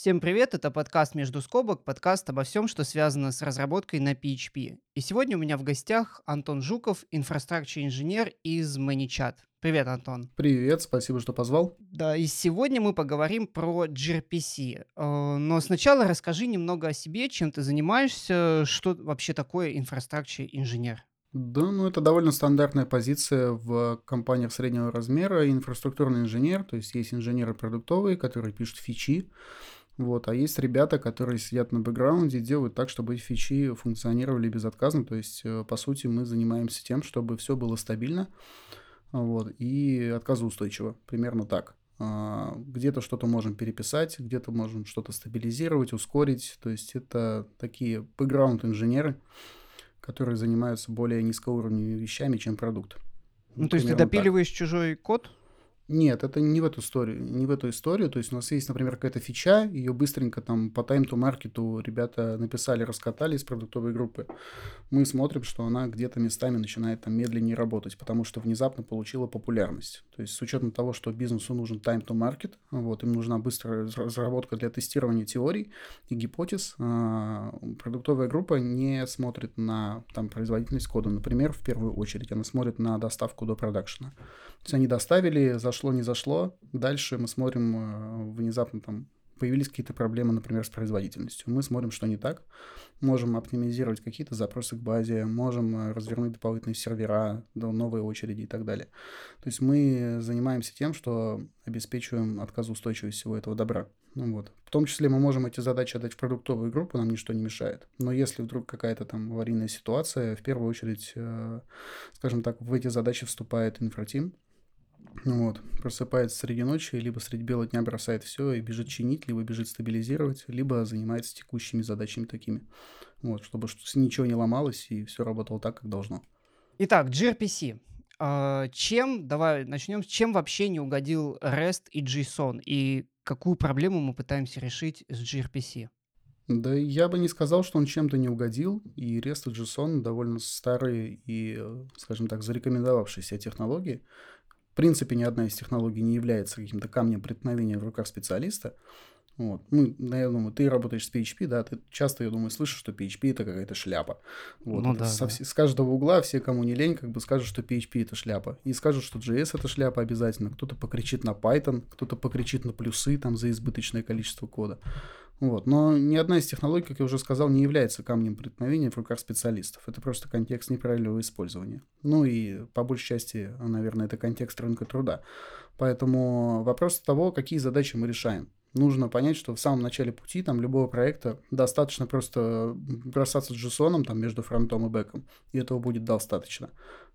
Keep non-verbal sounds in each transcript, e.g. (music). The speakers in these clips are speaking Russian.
Всем привет, это подкаст «Между скобок», подкаст обо всем, что связано с разработкой на PHP. И сегодня у меня в гостях Антон Жуков, инфраструктурный инженер из ManyChat. Привет, Антон. Привет, спасибо, что позвал. Да, и сегодня мы поговорим про gRPC. Э, но сначала расскажи немного о себе, чем ты занимаешься, что вообще такое инфраструктурный инженер. Да, ну это довольно стандартная позиция в компаниях среднего размера. Инфраструктурный инженер, то есть есть инженеры продуктовые, которые пишут фичи, вот, а есть ребята, которые сидят на бэкграунде и делают так, чтобы фичи функционировали безотказно. То есть, э, по сути, мы занимаемся тем, чтобы все было стабильно вот, и отказоустойчиво. Примерно так. А, где-то что-то можем переписать, где-то можем что-то стабилизировать, ускорить. То есть это такие бэкграунд-инженеры, которые занимаются более низкоуровневыми вещами, чем продукт. Ну, то есть ты допиливаешь так. чужой код? Нет, это не в эту историю, не в эту историю. То есть у нас есть, например, какая-то фича, ее быстренько там по time-to-маркету ребята написали, раскатали из продуктовой группы. Мы смотрим, что она где-то местами начинает там медленнее работать, потому что внезапно получила популярность. То есть с учетом того, что бизнесу нужен time-to-market, вот, им нужна быстрая разработка для тестирования теорий и гипотез, а, продуктовая группа не смотрит на там, производительность кода, например, в первую очередь. Она смотрит на доставку до продакшена. То есть они доставили, зашло, не зашло. Дальше мы смотрим, э, внезапно там появились какие-то проблемы, например, с производительностью. Мы смотрим, что не так. Можем оптимизировать какие-то запросы к базе, можем э, развернуть дополнительные сервера, новые очереди и так далее. То есть мы занимаемся тем, что обеспечиваем отказоустойчивость всего этого добра. Ну вот. В том числе мы можем эти задачи отдать в продуктовую группу, нам ничто не мешает. Но если вдруг какая-то там аварийная ситуация, в первую очередь, э, скажем так, в эти задачи вступает инфратим, вот, просыпается среди ночи, либо среди бела дня бросает все и бежит чинить, либо бежит стабилизировать, либо занимается текущими задачами такими. Вот, чтобы ничего не ломалось и все работало так, как должно. Итак, gRPC. А, чем, давай начнем, чем вообще не угодил REST и JSON, и какую проблему мы пытаемся решить с gRPC? Да я бы не сказал, что он чем-то не угодил, и REST и JSON довольно старые и, скажем так, зарекомендовавшиеся технологии принципе ни одна из технологий не является каким-то камнем преткновения в руках специалиста. Вот. Мы, ну, я думаю, ты работаешь с PHP, да, ты часто, я думаю, слышишь, что PHP это какая-то шляпа. Вот. Ну, да, со, да. С каждого угла все, кому не лень, как бы скажут, что PHP это шляпа. И скажут, что JS это шляпа обязательно. Кто-то покричит на Python, кто-то покричит на плюсы там за избыточное количество кода. Вот. Но ни одна из технологий, как я уже сказал, не является камнем преткновения в руках специалистов. Это просто контекст неправильного использования. Ну и по большей части, наверное, это контекст рынка труда. Поэтому вопрос того, какие задачи мы решаем. Нужно понять, что в самом начале пути там любого проекта достаточно просто бросаться с JSON там между фронтом и бэком, и этого будет достаточно.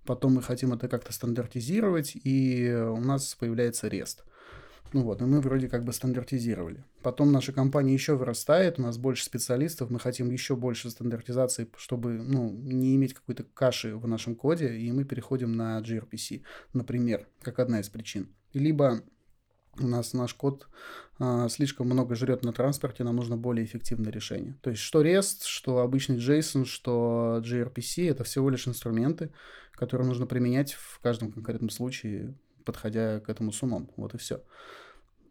Потом мы хотим это как-то стандартизировать, и у нас появляется REST. Ну вот, и мы вроде как бы стандартизировали. Потом наша компания еще вырастает, у нас больше специалистов, мы хотим еще больше стандартизации, чтобы ну, не иметь какой-то каши в нашем коде, и мы переходим на gRPC, например, как одна из причин. Либо у нас наш код а, слишком много жрет на транспорте, нам нужно более эффективное решение. То есть что REST, что обычный JSON, что gRPC — это всего лишь инструменты, которые нужно применять в каждом конкретном случае, подходя к этому с умом. Вот и все.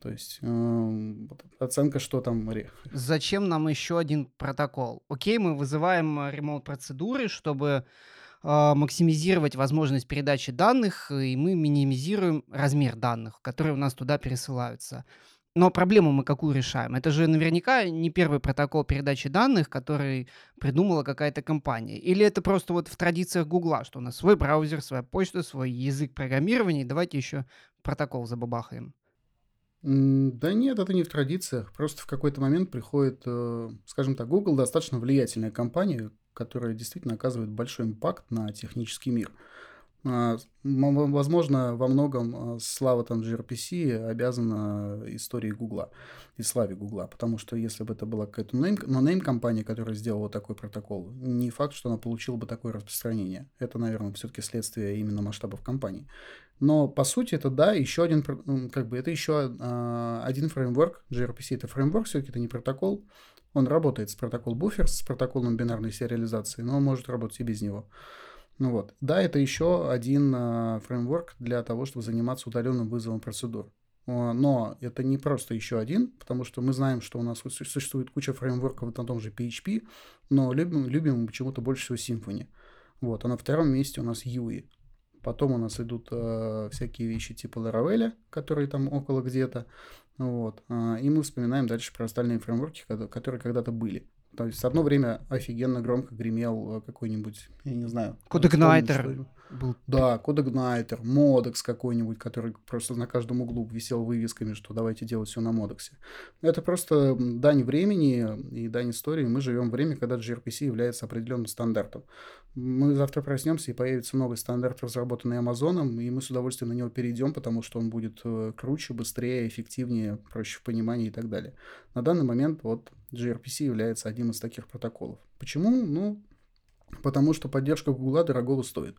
То есть э, оценка, что там... Зачем нам еще один протокол? Окей, мы вызываем э, ремонт-процедуры, чтобы э, максимизировать возможность передачи данных, и мы минимизируем размер данных, которые у нас туда пересылаются. Но проблему мы какую решаем? Это же наверняка не первый протокол передачи данных, который придумала какая-то компания. Или это просто вот в традициях Гугла, что у нас свой браузер, своя почта, свой язык программирования, давайте еще протокол забабахаем. Да нет, это не в традициях. Просто в какой-то момент приходит, э, скажем так, Google достаточно влиятельная компания, которая действительно оказывает большой импакт на технический мир. А, возможно, во многом а, слава там gRPC обязана истории Гугла и славе Гугла, потому что если бы это была какая-то нонейм компания, которая сделала такой протокол, не факт, что она получила бы такое распространение. Это, наверное, все-таки следствие именно масштабов компании. Но по сути это да, еще один, как бы это еще а, один фреймворк. gRPC это фреймворк, все-таки это не протокол. Он работает с протокол буфер, с протоколом бинарной сериализации, но он может работать и без него. Ну вот. Да, это еще один э, фреймворк для того, чтобы заниматься удаленным вызовом процедур. но это не просто еще один, потому что мы знаем, что у нас существует куча фреймворков на том же PHP, но любим, любим почему-то больше всего Symfony. Вот, а на втором месте у нас UI. Потом у нас идут э, всякие вещи типа Laravel, которые там около где-то. Вот. Э, и мы вспоминаем дальше про остальные фреймворки, которые когда-то были. То есть одно время офигенно громко гремел э, какой-нибудь, я не знаю. Код Igniter был. Да, Код Igniter, Modex какой-нибудь, который просто на каждом углу висел вывесками, что давайте делать все на Modex. Это просто дань времени и дань истории. Мы живем в время, когда gRPC является определенным стандартом. Мы завтра проснемся, и появится новый стандарт, разработанный Амазоном, и мы с удовольствием на него перейдем, потому что он будет э, круче, быстрее, эффективнее, проще в понимании и так далее. На данный момент вот gRPC является одним из таких протоколов. Почему? Ну, потому что поддержка Гугла дорого стоит.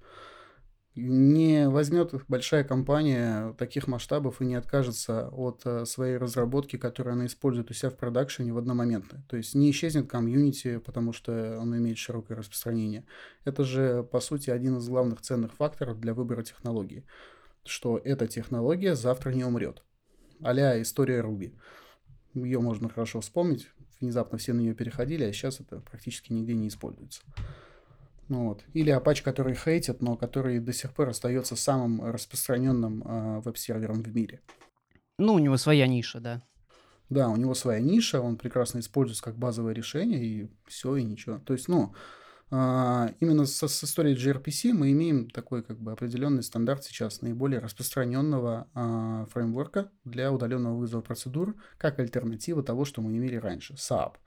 Не возьмет большая компания таких масштабов и не откажется от э, своей разработки, которую она использует у себя в продакшене в одномоментно. То есть не исчезнет комьюнити, потому что он имеет широкое распространение. Это же, по сути, один из главных ценных факторов для выбора технологии, что эта технология завтра не умрет. Аля история Ruby. Ее можно хорошо вспомнить внезапно все на нее переходили, а сейчас это практически нигде не используется. Ну, вот. Или Apache, который хейтит, но который до сих пор остается самым распространенным э, веб-сервером в мире. Ну, у него своя ниша, да. Да, у него своя ниша, он прекрасно используется как базовое решение, и все, и ничего. То есть, ну, а, именно со, с историей gRPC мы имеем такой как бы определенный стандарт сейчас наиболее распространенного а, фреймворка для удаленного вызова процедур, как альтернатива того, что мы имели раньше, SAP.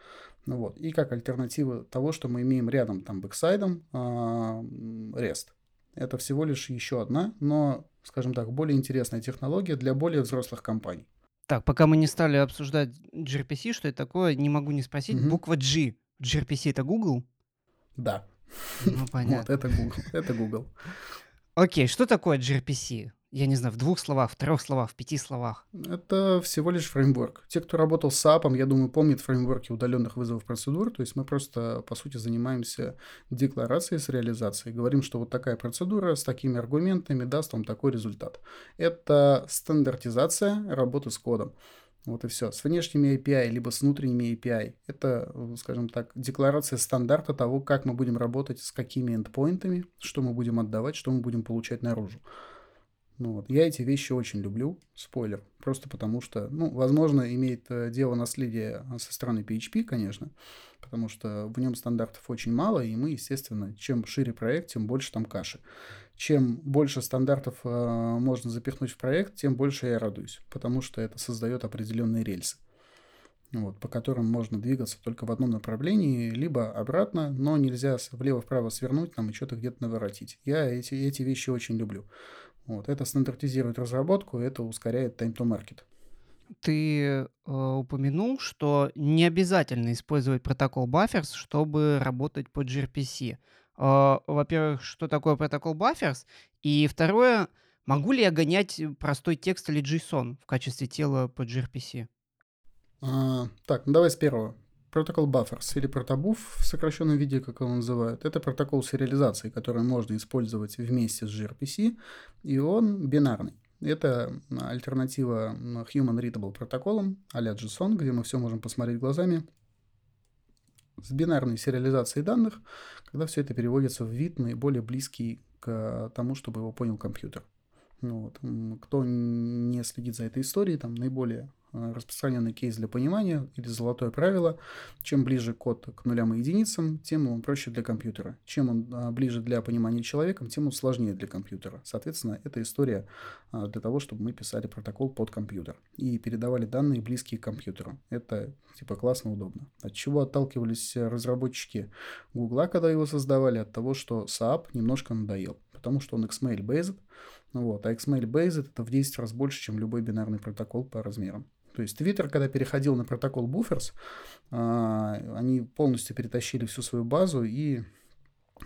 Ну вот. И как альтернатива того, что мы имеем рядом там backside ом, а, REST. Это всего лишь еще одна, но, скажем так, более интересная технология для более взрослых компаний. Так, пока мы не стали обсуждать gRPC, что это такое, не могу не спросить. Угу. Буква G. gRPC это Google? Да. Ну, (laughs) понятно. Вот, это Google. Это Google. Окей, что такое gRPC? Я не знаю, в двух словах, в трех словах, в пяти словах. Это всего лишь фреймворк. Те, кто работал с SOAP, я думаю, помнят фреймворки удаленных вызовов процедур. То есть мы просто, по сути, занимаемся декларацией с реализацией. Говорим, что вот такая процедура с такими аргументами даст вам такой результат. Это стандартизация работы с кодом. Вот и все. С внешними API, либо с внутренними API. Это, скажем так, декларация стандарта того, как мы будем работать с какими эндпоинтами, что мы будем отдавать, что мы будем получать наружу. Ну вот. Я эти вещи очень люблю, спойлер, просто потому что, ну, возможно, имеет э, дело наследие со стороны PHP, конечно, потому что в нем стандартов очень мало, и мы, естественно, чем шире проект, тем больше там каши чем больше стандартов э, можно запихнуть в проект, тем больше я радуюсь, потому что это создает определенные рельсы, вот, по которым можно двигаться только в одном направлении, либо обратно, но нельзя влево-вправо свернуть там и что-то где-то наворотить. Я эти, эти вещи очень люблю. Вот, это стандартизирует разработку, это ускоряет time to market. Ты э, упомянул, что не обязательно использовать протокол Buffers, чтобы работать по gRPC. А, во-первых, что такое протокол Buffers? И второе, могу ли я гонять простой текст или JSON в качестве тела по gRPC? А, так, ну давай с первого. Протокол Buffers или протобуф в сокращенном виде, как его называют, это протокол сериализации, который можно использовать вместе с gRPC, и он бинарный. Это альтернатива Human Readable протоколам а-ля JSON, где мы все можем посмотреть глазами, с бинарной сериализацией данных, когда все это переводится в вид наиболее близкий к тому, чтобы его понял компьютер. Ну, вот. Кто не следит за этой историей, там наиболее распространенный кейс для понимания или золотое правило. Чем ближе код к нулям и единицам, тем он проще для компьютера. Чем он а, ближе для понимания человеком, тем он сложнее для компьютера. Соответственно, это история а, для того, чтобы мы писали протокол под компьютер и передавали данные, близкие к компьютеру. Это типа классно, удобно. От чего отталкивались разработчики Гугла, когда его создавали? От того, что SAP немножко надоел, потому что он XML-based, вот, а XML-based это в 10 раз больше, чем любой бинарный протокол по размерам. То есть Twitter, когда переходил на протокол Buffers, а, они полностью перетащили всю свою базу и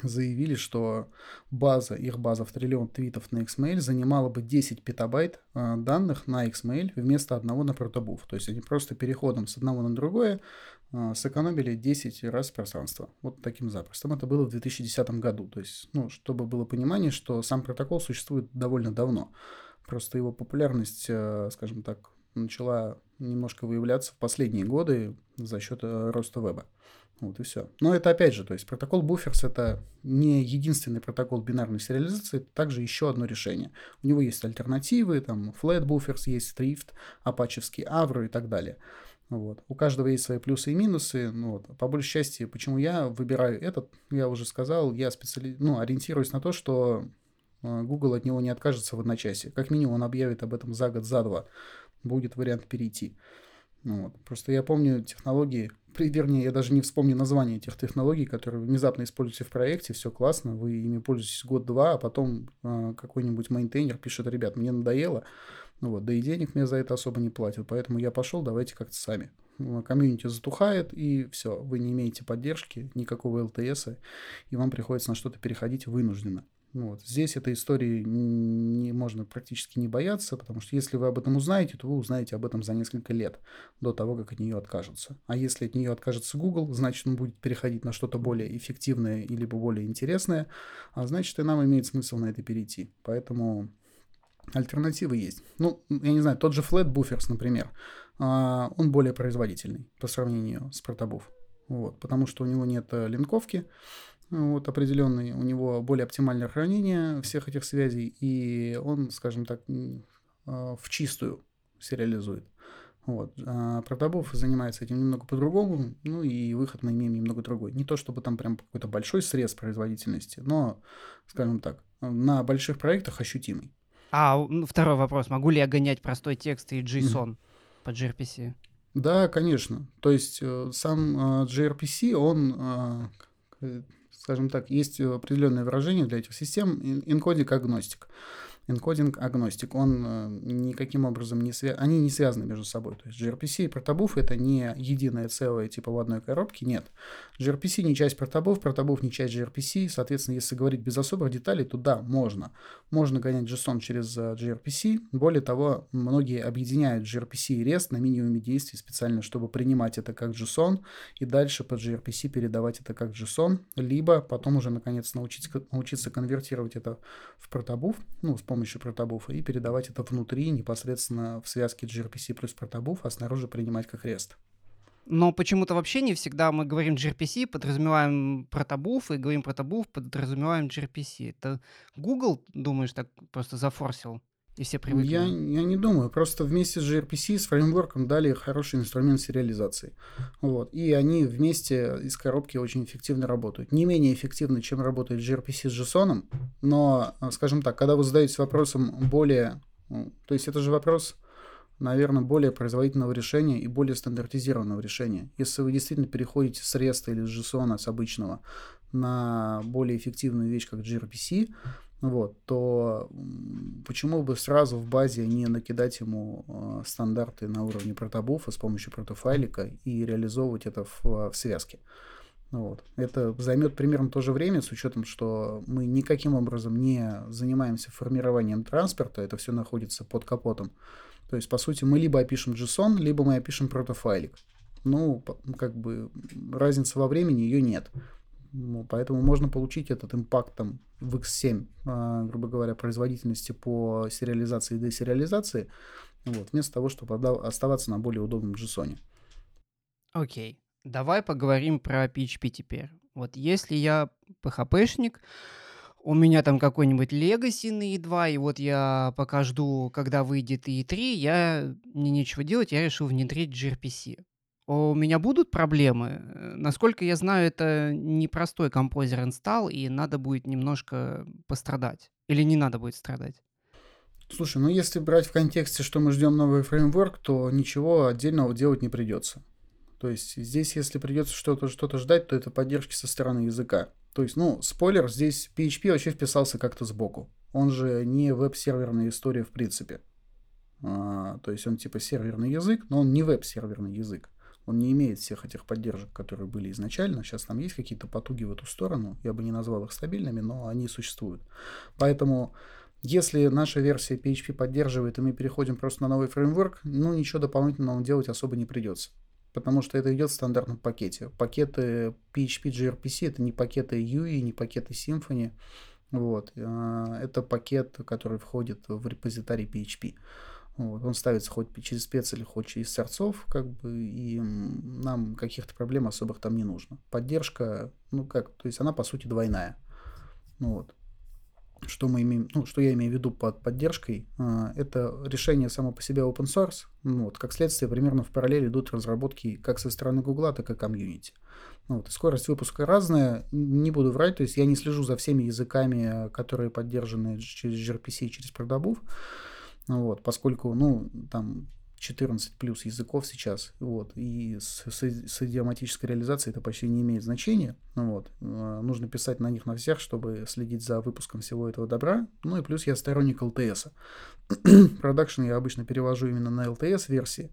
заявили, что база, их база в триллион твитов на XML занимала бы 10 петабайт а, данных на XML вместо одного на протобуф. То есть они просто переходом с одного на другое а, сэкономили 10 раз пространство. Вот таким запростом. Это было в 2010 году. То есть, ну, чтобы было понимание, что сам протокол существует довольно давно. Просто его популярность, э, скажем так, начала немножко выявляться в последние годы за счет э, роста веба. Вот и все. Но это опять же, то есть протокол Buffers это не единственный протокол бинарной сериализации, это также еще одно решение. У него есть альтернативы, там Flat Buffers есть, Thrift, апачевский Avro и так далее. Вот. У каждого есть свои плюсы и минусы. Ну, вот. По большей части, почему я выбираю этот, я уже сказал, я специали... ну, ориентируюсь на то, что э, Google от него не откажется в одночасье. Как минимум он объявит об этом за год, за два. Будет вариант перейти. Ну вот. Просто я помню технологии, вернее, я даже не вспомню название этих технологий, которые внезапно используете в проекте, все классно, вы ими пользуетесь год-два, а потом э, какой-нибудь maintainer пишет, ребят, мне надоело, ну вот, да и денег мне за это особо не платят, поэтому я пошел, давайте как-то сами. Комьюнити затухает, и все, вы не имеете поддержки, никакого LTS, и вам приходится на что-то переходить вынужденно. Вот. Здесь этой истории не можно практически не бояться, потому что если вы об этом узнаете, то вы узнаете об этом за несколько лет до того, как от нее откажутся. А если от нее откажется Google, значит он будет переходить на что-то более эффективное или более интересное, а значит и нам имеет смысл на это перейти. Поэтому альтернативы есть. Ну, я не знаю, тот же Flat Buffers, например, а, он более производительный по сравнению с Protobuf. Вот, потому что у него нет э, линковки, вот, определенный, у него более оптимальное хранение всех этих связей, и он, скажем так, а, в чистую сериализует. Вот. А Протобов занимается этим немного по-другому, ну и выход мы имеем немного другой. Не то чтобы там прям какой-то большой срез производительности, но, скажем так, на больших проектах ощутимый. А второй вопрос. Могу ли я гонять простой текст и JSON mm-hmm. по gRPC? Да, конечно. То есть э, сам gRPC, он э, скажем так, есть определенное выражение для этих систем энкодик агностик энкодинг агностик, он э, никаким образом не связан, они не связаны между собой. То есть gRPC и протобуф это не единое целое типа в одной коробке, нет. gRPC не часть протобуф, протобуф не часть gRPC, соответственно, если говорить без особых деталей, то да, можно. Можно гонять JSON через э, gRPC, более того, многие объединяют gRPC и REST на минимуме действий специально, чтобы принимать это как JSON и дальше по gRPC передавать это как JSON, либо потом уже наконец научиться, научиться конвертировать это в протобуф, ну, с помощью помощью протобуфа и передавать это внутри непосредственно в связке gRPC плюс протобуф, а снаружи принимать как REST. Но почему-то вообще не всегда мы говорим gRPC, подразумеваем протобуф, и говорим протобуф, подразумеваем gRPC. Это Google, думаешь, так просто зафорсил? И все привыкли. Я, я не думаю. Просто вместе с gRPC, с фреймворком дали хороший инструмент сериализации. Вот. И они вместе из коробки очень эффективно работают. Не менее эффективно, чем работает gRPC с JSON, но, скажем так, когда вы задаетесь вопросом более... То есть это же вопрос наверное, более производительного решения и более стандартизированного решения. Если вы действительно переходите с REST или с JSON, с обычного, на более эффективную вещь, как gRPC, вот, то почему бы сразу в базе не накидать ему э, стандарты на уровне протобуфа с помощью протофайлика и реализовывать это в, в связке. Вот. Это займет примерно то же время, с учетом, что мы никаким образом не занимаемся формированием транспорта, это все находится под капотом. То есть, по сути, мы либо опишем JSON, либо мы опишем протофайлик. Ну, как бы разницы во времени ее нет. Ну, поэтому можно получить этот импакт там, в X7, а, грубо говоря, производительности по сериализации и десериализации, вот, вместо того, чтобы оставаться на более удобном JSON. Окей, okay. давай поговорим про PHP теперь. Вот если я PHP-шник, у меня там какой-нибудь Legacy на E2, и вот я пока жду, когда выйдет E3, я, мне нечего делать, я решил внедрить gRPC у меня будут проблемы? Э, насколько я знаю, это непростой композер инсталл, и надо будет немножко пострадать. Или не надо будет страдать? Слушай, ну если брать в контексте, что мы ждем новый фреймворк, то ничего отдельного делать не придется. То есть здесь, если придется что-то что ждать, то это поддержки со стороны языка. То есть, ну, спойлер, здесь PHP вообще вписался как-то сбоку. Он же не веб-серверная история в принципе. А, то есть он типа серверный язык, но он не веб-серверный язык. Он не имеет всех этих поддержек, которые были изначально. Сейчас там есть какие-то потуги в эту сторону. Я бы не назвал их стабильными, но они существуют. Поэтому если наша версия PHP поддерживает, и мы переходим просто на новый фреймворк, ну ничего дополнительного делать особо не придется. Потому что это идет в стандартном пакете. Пакеты PHP gRPC это не пакеты UI, не пакеты Symfony. Вот. Это пакет, который входит в репозиторий PHP. Вот. Он ставится хоть через спец или хоть через сорцов, как бы, и нам каких-то проблем особых там не нужно. Поддержка, ну как, то есть она по сути двойная. Ну, вот. Что мы имеем, ну, что я имею в виду под поддержкой, а, это решение само по себе open source. Ну, вот, как следствие, примерно в параллели идут разработки как со стороны Гугла, так и комьюнити. Ну, вот, скорость выпуска разная, не буду врать, то есть я не слежу за всеми языками, которые поддержаны через gRPC и через protobuf. Вот, поскольку, ну, там 14 плюс языков сейчас, вот, и с, с, с идиоматической реализацией это почти не имеет значения, вот, э, нужно писать на них на всех, чтобы следить за выпуском всего этого добра, ну и плюс я сторонник LTS. (clears throat) Продакшн я обычно перевожу именно на LTS версии,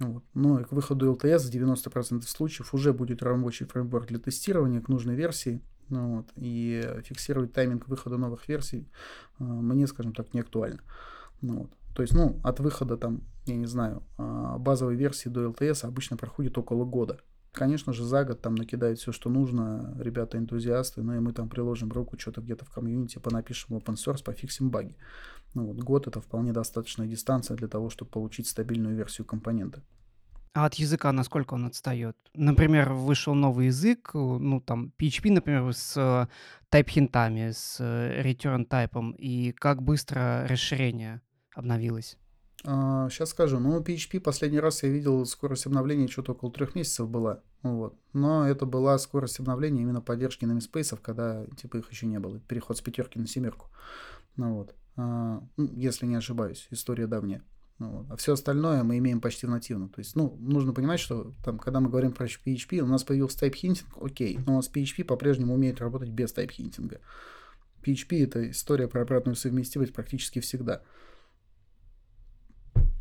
вот. Но к выходу LTS в 90% случаев уже будет рабочий фреймворк для тестирования к нужной версии. Ну, вот, и фиксировать тайминг выхода новых версий э, мне, скажем так, не актуально. Ну, вот. То есть, ну, от выхода там, я не знаю, а, базовой версии до LTS обычно проходит около года. Конечно же, за год там накидают все, что нужно, ребята-энтузиасты, ну и мы там приложим руку, что-то где-то в комьюнити, понапишем open source, пофиксим баги. Ну вот, год это вполне достаточная дистанция для того, чтобы получить стабильную версию компонента. А от языка насколько он отстает? Например, вышел новый язык, ну там PHP, например, с тайп-хинтами, с return тайпом, и как быстро расширение обновилось? А, сейчас скажу. Ну, PHP последний раз я видел скорость обновления что-то около трех месяцев была. Вот. Но это была скорость обновления именно поддержки namespace, когда типа их еще не было. Переход с пятерки на семерку. Ну вот. А, ну, если не ошибаюсь, история давняя. Ну, вот. А все остальное мы имеем почти в нативном. То есть, ну, нужно понимать, что там, когда мы говорим про PHP, у нас появился type hinting, окей, но у нас PHP по-прежнему умеет работать без type hinting а. PHP — это история про обратную совместимость практически всегда.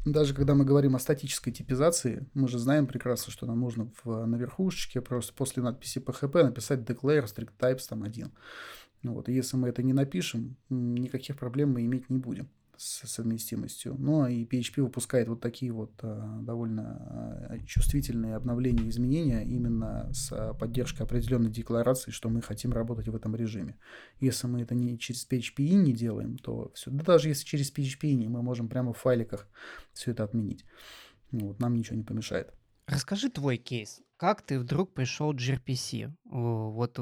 Даже когда мы говорим о статической типизации, мы же знаем прекрасно, что нам нужно в, на верхушечке просто после надписи PHP написать declare strict types там один. Ну вот, и если мы это не напишем, никаких проблем мы иметь не будем с совместимостью. Но и PHP выпускает вот такие вот а, довольно а, чувствительные обновления, изменения именно с а, поддержкой определенной декларации, что мы хотим работать в этом режиме. Если мы это не через PHP не делаем, то все. Да даже если через PHP не, мы можем прямо в файликах все это отменить. Ну вот, нам ничего не помешает. Расскажи твой кейс. Как ты вдруг пришел к gRPC? Вот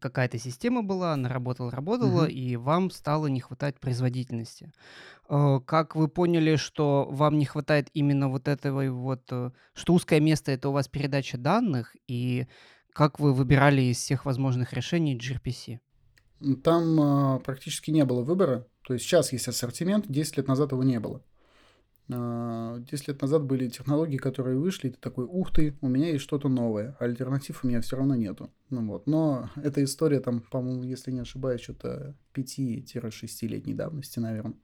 какая-то система была, она работала, работала, Мгм. и вам стало не хватать производительности. Э, Как вы поняли, что вам не хватает именно вот этого вот, э, что узкое место это у вас передача данных, и как вы выбирали из всех возможных решений gRPC? Там а, практически не было выбора. То есть сейчас есть ассортимент, 10 лет назад его не было. 10 а, лет назад были технологии, которые вышли, и ты такой, ух ты, у меня есть что-то новое, а альтернатив у меня все равно нету. Ну вот. Но эта история там, по-моему, если не ошибаюсь, что-то 5-6-летней давности, наверное.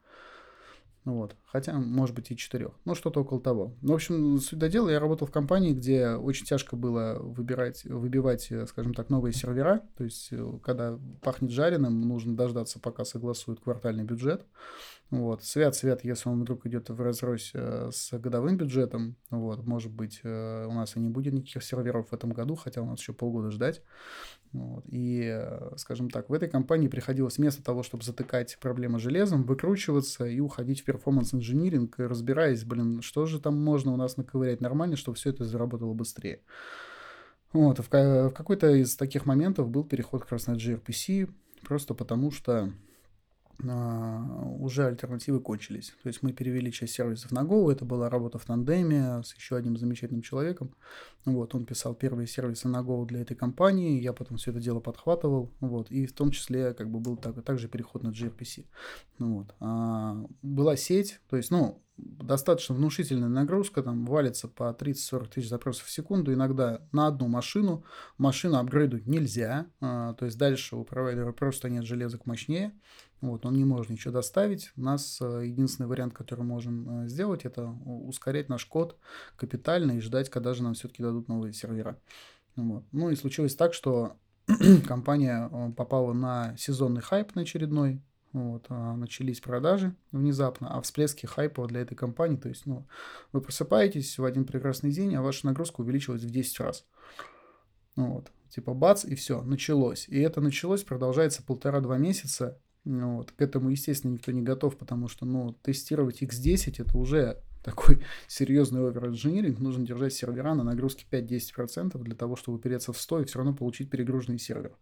Вот. Хотя, может быть, и четырех. Ну, что-то около того. Ну, в общем, суд да дело, я работал в компании, где очень тяжко было выбирать, выбивать, скажем так, новые сервера. То есть, когда пахнет жареным, нужно дождаться, пока согласуют квартальный бюджет. Вот. Свят-свят, если он вдруг идет вразрез э, с годовым бюджетом, вот, может быть, э, у нас и не будет никаких серверов в этом году, хотя у нас еще полгода ждать. Вот. И, э, скажем так, в этой компании приходилось вместо того, чтобы затыкать проблемы железом, выкручиваться и уходить в performance engineering, разбираясь, блин, что же там можно у нас наковырять нормально, чтобы все это заработало быстрее. Вот, в, в какой-то из таких моментов был переход как раз на gRPC, просто потому что уже альтернативы кончились. То есть мы перевели часть сервисов на Go, это была работа в тандеме с еще одним замечательным человеком. Вот, он писал первые сервисы на Go для этой компании, я потом все это дело подхватывал, вот, и в том числе как бы был так, также переход на gRPC. Вот. А, была сеть, то есть, ну, достаточно внушительная нагрузка, там валится по 30-40 тысяч запросов в секунду, иногда на одну машину. Машину апгрейдить нельзя, а, то есть дальше у провайдера просто нет железок мощнее, вот, он не может ничего доставить. У нас э, единственный вариант, который можем э, сделать, это ускорять наш код капитально и ждать, когда же нам все-таки дадут новые сервера. Вот. Ну и случилось так, что (clears throat) компания э, попала на сезонный хайп на очередной, вот, а начались продажи внезапно, а всплески хайпа для этой компании, то есть, ну, вы просыпаетесь в один прекрасный день, а ваша нагрузка увеличилась в 10 раз. Вот. Типа бац, и все, началось. И это началось, продолжается полтора-два месяца. Ну вот. К этому, естественно, никто не готов, потому что, ну, тестировать X10 это уже такой (laughs) серьезный овер-инжиниринг. Нужно держать сервера на нагрузке 5-10% для того, чтобы упереться в 100 и все равно получить перегруженный сервер.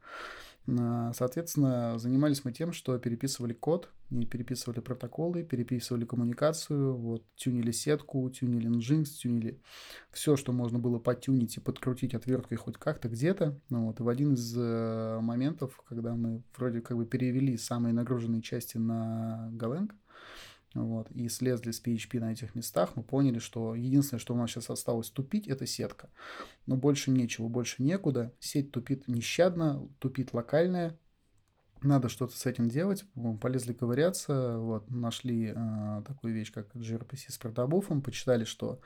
А, соответственно, занимались мы тем, что переписывали код, переписывали протоколы, переписывали коммуникацию, вот, тюнили сетку, тюнили Nginx, тюнили все, что можно было потюнить и подкрутить отверткой хоть как-то где-то. Ну, вот, и в один из э, моментов, когда мы вроде как бы перевели самые нагруженные части на Golang, вот, и слезли с PHP на этих местах, мы поняли, что единственное, что у нас сейчас осталось тупить, это сетка. Но больше нечего, больше некуда. Сеть тупит нещадно, тупит локальная, надо что-то с этим делать, полезли ковыряться, вот, нашли э, такую вещь, как gRPC с протобуфом, почитали, что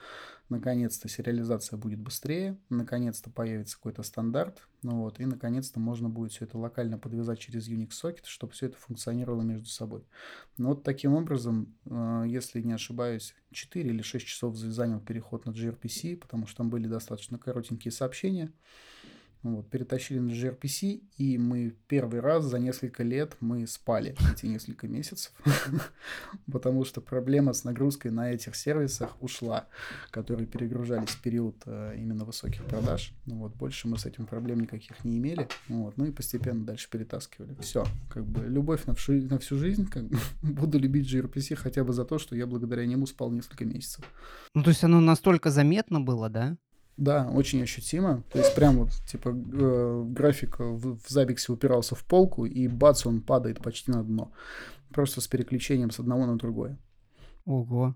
наконец-то сериализация будет быстрее, наконец-то появится какой-то стандарт, ну вот, и наконец-то можно будет все это локально подвязать через Unix Socket, чтобы все это функционировало между собой. Но вот таким образом, э, если не ошибаюсь, 4 или 6 часов занял переход на gRPC, потому что там были достаточно коротенькие сообщения, вот, перетащили на gRPC, и мы первый раз за несколько лет мы спали эти несколько месяцев, (laughs) потому что проблема с нагрузкой на этих сервисах ушла, которые перегружались в период э, именно высоких продаж. Ну, вот, больше мы с этим проблем никаких не имели. Вот, ну и постепенно дальше перетаскивали. Все, как бы любовь на всю, на всю жизнь. Как (laughs) буду любить gRPC хотя бы за то, что я благодаря нему спал несколько месяцев. Ну, то есть оно настолько заметно было, да? Да, очень ощутимо. То есть прям вот, типа, э, график в, в Забиксе упирался в полку, и бац, он падает почти на дно. Просто с переключением с одного на другое. Ого.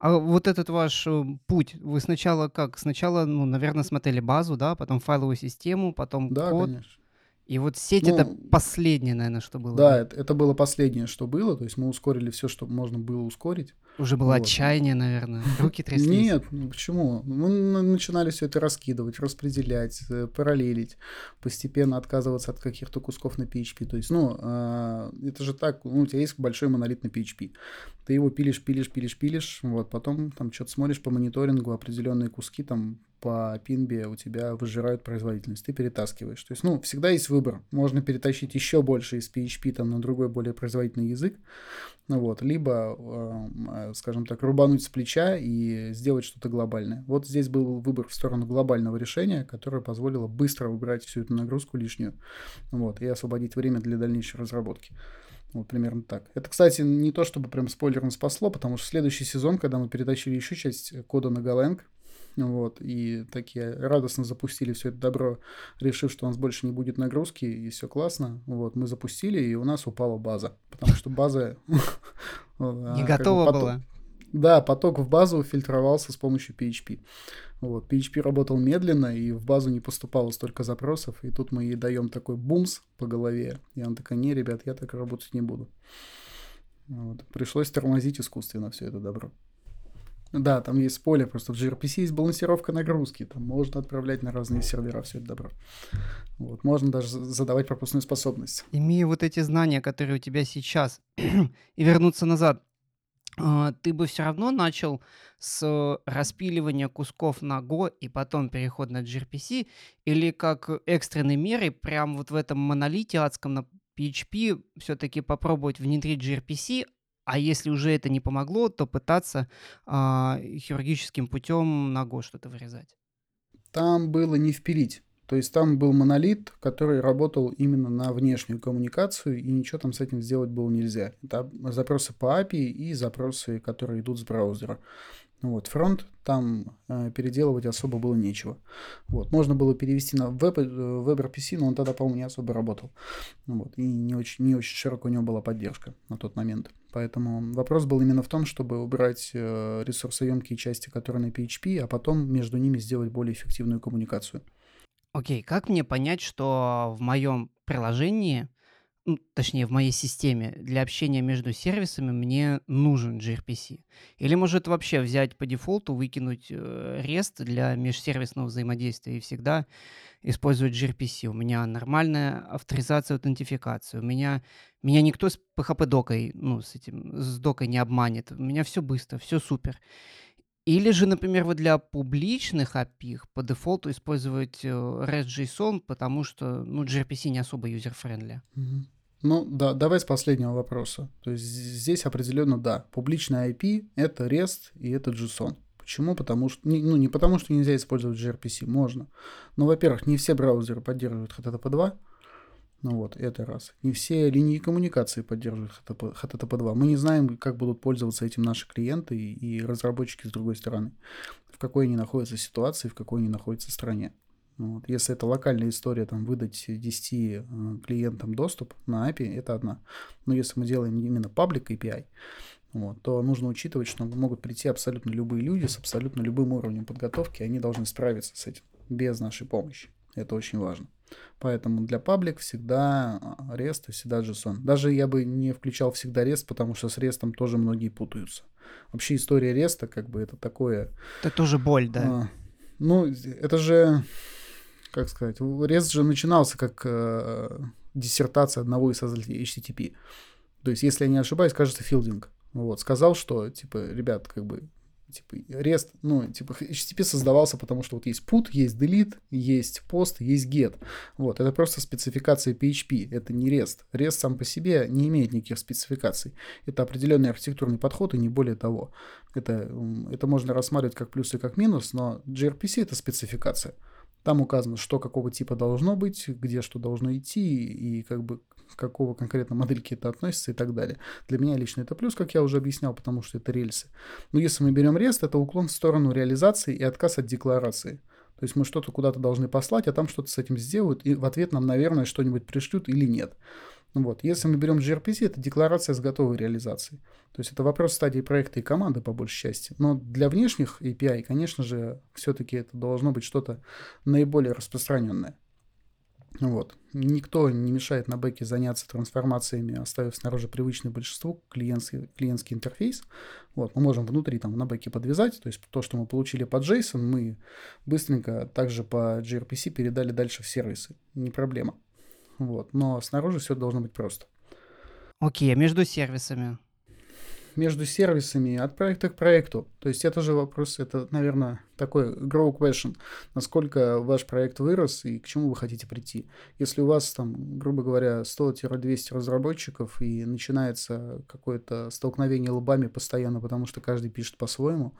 А вот этот ваш э, путь, вы сначала как? Сначала, ну, наверное, смотрели базу, да, потом файловую систему, потом Да, код. конечно. И вот сеть это Ну, последнее, наверное, что было, да, это, это было последнее, что было. То есть мы ускорили все, что можно было ускорить. Уже было Вот. отчаяние, наверное, (laughs) руки тряслись. Нет, ну почему? Мы начинали все это раскидывать, распределять, э, параллелить, постепенно отказываться от каких-то кусков на PHP. То есть, ну, а, это же так, ну, у тебя есть большой монолит на PHP. Ты его пилишь, пилишь, пилишь, пилишь, вот, потом там что-то смотришь по мониторингу, определенные куски там по пинбе у тебя выжирают производительность, ты перетаскиваешь. То есть, ну, всегда есть выбор. Можно перетащить еще больше из PHP там на другой более производительный язык, ну вот, либо, э, скажем так, рубануть с плеча и сделать что-то глобальное. Вот здесь был выбор в сторону глобального решения, которое позволило быстро убрать всю эту нагрузку лишнюю, вот, и освободить время для дальнейшей разработки. Вот примерно так. Это, кстати, не то, чтобы прям спойлером спасло, потому что следующий сезон, когда мы перетащили еще часть кода на Golang, вот, и такие радостно запустили все это добро, решив, что у нас больше не будет нагрузки, и все классно. Вот, мы запустили, и у нас упала база, потому что база... а, (laughs) Не готова была. Да, поток в базу фильтровался с помощью PHP. Вот, PHP работал медленно, и в базу не поступало столько запросов, и тут мы ей даем такой бумс по голове, и она такая, не, ребят, я так работать не буду. Вот. Пришлось тормозить искусственно все это добро. Да, там есть поле, просто в gRPC есть балансировка нагрузки, там можно отправлять на разные сервера все это добро. Вот, можно даже за- задавать пропускную способность. Имея вот эти знания, которые у тебя сейчас, (clears throat) и вернуться назад, а, ты бы все равно начал с распиливания кусков на Go и потом переход на gRPC, или как экстренной мерой прям вот в этом монолите адском на PHP все-таки попробовать внедрить gRPC, а если уже это не помогло, то пытаться а, хирургическим путем Go что-то вырезать. Там было не впилить. То есть там был монолит, который работал именно на внешнюю коммуникацию, и ничего там с этим сделать было нельзя. Это запросы по API и запросы, которые идут с браузера. Вот, фронт там э, переделывать особо было нечего. Вот, можно было перевести на веб, э, WebRPC, но он тогда, по-моему, не особо работал. Вот, и не очень, не очень широко у него была поддержка на тот момент. Поэтому вопрос был именно в том, чтобы убрать э, ресурсоемкие части, которые на PHP, а потом между ними сделать более эффективную коммуникацию. Окей, как мне понять, что в моем приложении, ну, точнее, в моей системе для общения между сервисами мне нужен gRPC? Или может вообще взять по дефолту, выкинуть э, REST для межсервисного взаимодействия и всегда использовать gRPC? У меня нормальная авторизация, аутентификация. У меня, меня никто с PHP-докой, ну, с этим, с докой не обманет. У меня все быстро, все супер. Или же, например, вы для публичных API по дефолту используете э, REST JSON, потому что, ну, gRPC не особо user-friendly. Ну да, давай с последнего вопроса. То есть здесь определенно да. Публичная API — это REST и это JSON. Почему? Потому что, ну не потому что нельзя использовать gRPC, можно. Но, во-первых, не все браузеры поддерживают HTTP2, ну вот, это раз. Не все линии коммуникации поддерживают HTTP, HTTP2. Мы не знаем, как будут пользоваться этим наши клиенты и, и разработчики с другой стороны. В какой они находятся ситуации, в какой они находятся стране. Вот. Если это локальная история, там, выдать 10 э, клиентам доступ на API, это одна. Но если мы делаем именно public API, вот, то нужно учитывать, что могут прийти абсолютно любые люди с абсолютно любым уровнем подготовки, и они должны справиться с этим без нашей помощи. Это очень важно. Поэтому для паблик всегда а, REST и всегда JSON. Даже я бы не включал всегда REST, потому что с REST тоже многие путаются. Вообще история REST, как бы это такое... Это тоже боль, да? А, ну, это же, как сказать, REST же начинался как э, диссертация одного из создателей HTTP. То есть, если я не ошибаюсь, кажется, Филдинг. Вот, сказал, что, типа, ребят, как бы, типа REST, ну, типа HTTP создавался, потому что вот есть put, есть delete, есть post, есть get. Вот, это просто спецификация PHP, это не REST. REST сам по себе не имеет никаких спецификаций. Это определенный архитектурный подход и не более того. Это, это можно рассматривать как плюс и как минус, но gRPC это спецификация. Там указано, что какого типа должно быть, где что должно идти, и как бы какого конкретно модельки это относится и так далее. Для меня лично это плюс, как я уже объяснял, потому что это рельсы. Но если мы берем REST, это уклон в сторону реализации и отказ от декларации. То есть мы что-то куда-то должны послать, а там что-то с этим сделают, и в ответ нам, наверное, что-нибудь пришлют или нет. Вот. Если мы берем gRPC, это декларация с готовой реализацией. То есть это вопрос стадии проекта и команды, по большей части. Но для внешних API, конечно же, все-таки это должно быть что-то наиболее распространенное. Вот. Никто не мешает на бэке заняться трансформациями, оставив снаружи привычный большинству клиентский, клиентский интерфейс. Вот. Мы можем внутри там на бэке подвязать, то есть то, что мы получили по JSON, мы быстренько также по gRPC передали дальше в сервисы. Не проблема. Вот. Но снаружи все должно быть просто. Окей, а между сервисами? между сервисами от проекта к проекту. То есть это же вопрос, это, наверное, такой grow question, насколько ваш проект вырос и к чему вы хотите прийти. Если у вас там, грубо говоря, 100-200 разработчиков и начинается какое-то столкновение лбами постоянно, потому что каждый пишет по-своему,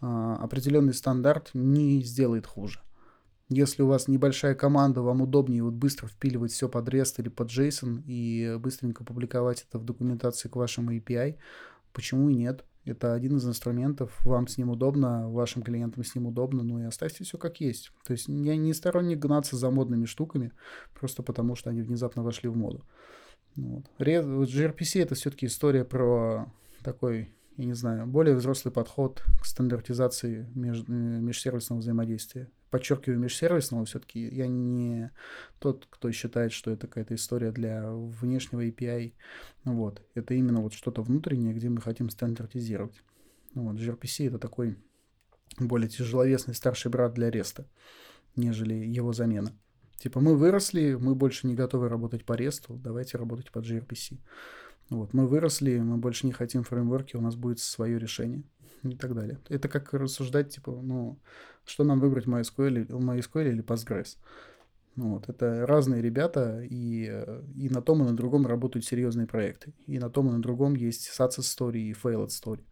а, определенный стандарт не сделает хуже. Если у вас небольшая команда, вам удобнее вот быстро впиливать все под REST или под JSON и быстренько публиковать это в документации к вашему API, Почему и нет? Это один из инструментов, вам с ним удобно, вашим клиентам с ним удобно, ну и оставьте все как есть. То есть я не сторонник гнаться за модными штуками, просто потому что они внезапно вошли в моду. Ну вот. gRPC это все-таки история про такой я не знаю, более взрослый подход к стандартизации меж, э, межсервисного взаимодействия. Подчеркиваю, межсервисного все-таки я не тот, кто считает, что это какая-то история для внешнего API. Вот. Это именно вот что-то внутреннее, где мы хотим стандартизировать. Вот. gRPC это такой более тяжеловесный старший брат для REST, нежели его замена. Типа мы выросли, мы больше не готовы работать по REST, давайте работать по gRPC. Вот, мы выросли, мы больше не хотим фреймворки, у нас будет свое решение и так далее. Это как рассуждать, типа, ну, что нам выбрать, MySQL, MySQL или Postgres. Ну, вот, это разные ребята, и, и на том, и на другом работают серьезные проекты. И на том, и на другом есть success story и failed story.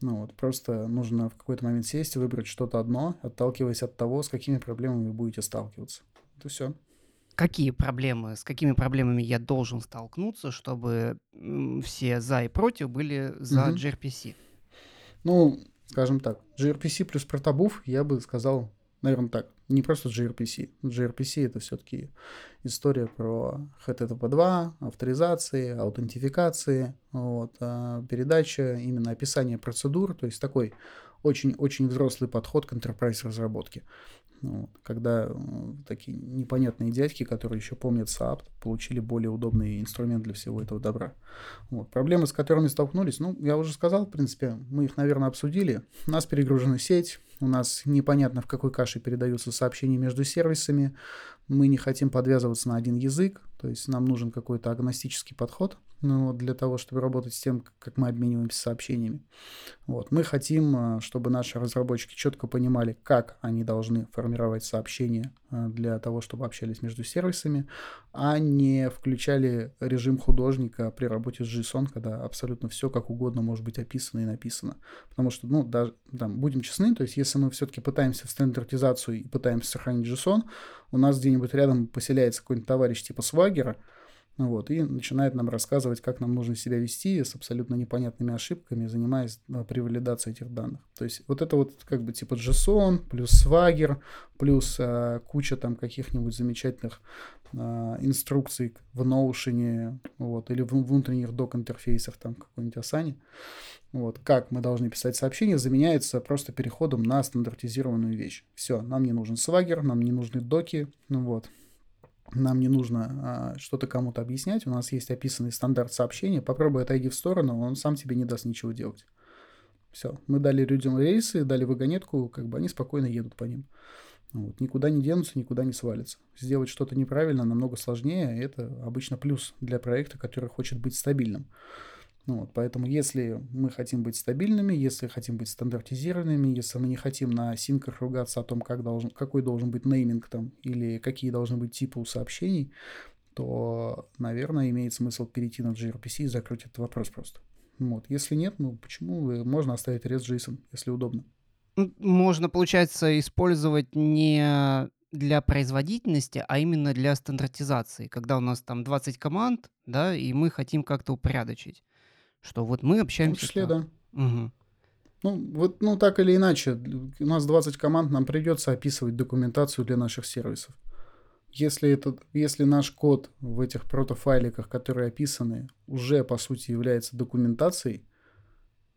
Ну, вот, просто нужно в какой-то момент сесть и выбрать что-то одно, отталкиваясь от того, с какими проблемами вы будете сталкиваться. Это все. Какие проблемы, с какими проблемами я должен столкнуться, чтобы все за и против были за Мгм. gRPC? Ну, скажем так, gRPC плюс протобуф, я бы сказал, наверное, так, не просто gRPC. gRPC это все-таки история про HTTP2, авторизации, аутентификации, вот, а передача, именно описание процедур, то есть такой очень-очень взрослый подход к enterprise разработке. Вот, когда такие непонятные дядьки, которые еще помнят SAP, получили более удобный инструмент для всего этого добра. Вот. Проблемы, с которыми столкнулись, ну, я уже сказал, в принципе, мы их, наверное, обсудили. У нас перегружена сеть, у нас непонятно, в какой каше передаются сообщения между сервисами, мы не хотим подвязываться на один язык, то есть нам нужен какой-то агностический подход ну, для того, чтобы работать с тем, как мы обмениваемся сообщениями. Вот. Мы хотим, а, чтобы наши разработчики четко понимали, как они должны формировать сообщения а, для того, чтобы общались между сервисами, а не включали режим художника при работе с JSON, когда абсолютно все как угодно может быть описано и написано. Потому что, ну, даже, там, будем честны, то есть если мы все-таки пытаемся в стандартизацию и пытаемся сохранить JSON, у нас где-нибудь рядом поселяется какой-нибудь товарищ типа Swagger, вот, и начинает нам рассказывать, как нам нужно себя вести с абсолютно непонятными ошибками, занимаясь ну, при валидации этих данных. То есть вот это вот как бы типа JSON, плюс Swagger, плюс а, куча там каких-нибудь замечательных а, инструкций в Notion, вот, или в внутренних док-интерфейсах, там какой-нибудь Asana, вот, как мы должны писать сообщения, заменяется просто переходом на стандартизированную вещь. Все, нам не нужен Swagger, нам не нужны доки, ну вот, нам не нужно а, что-то кому-то объяснять, у нас есть описанный стандарт сообщения, попробуй отойди в сторону, он сам тебе не даст ничего делать. Все, мы дали людям рейсы, дали вагонетку, как бы они спокойно едут по ним. Вот, никуда не денутся, никуда не свалятся. Сделать что-то неправильно намного сложнее, это обычно плюс для проекта, который хочет быть стабильным. Ну, вот, поэтому если мы хотим быть стабильными, если хотим быть стандартизированными, если мы не хотим на синках ругаться о том, как должен, какой должен быть нейминг там или какие должны быть типы у сообщений, то, наверное, имеет смысл перейти на gRPC и закрыть этот вопрос просто. Вот. Если нет, ну почему? Можно оставить REST JSON, если удобно. Можно, получается, использовать не для производительности, а именно для стандартизации, когда у нас там 20 команд, да, и мы хотим как-то упорядочить. Что вот мы общаемся. В том числе, да. Угу. Ну, вот, ну, так или иначе, у нас 20 команд, нам придется описывать документацию для наших сервисов. Если, это, если наш код в этих протофайликах, которые описаны, уже по сути является документацией,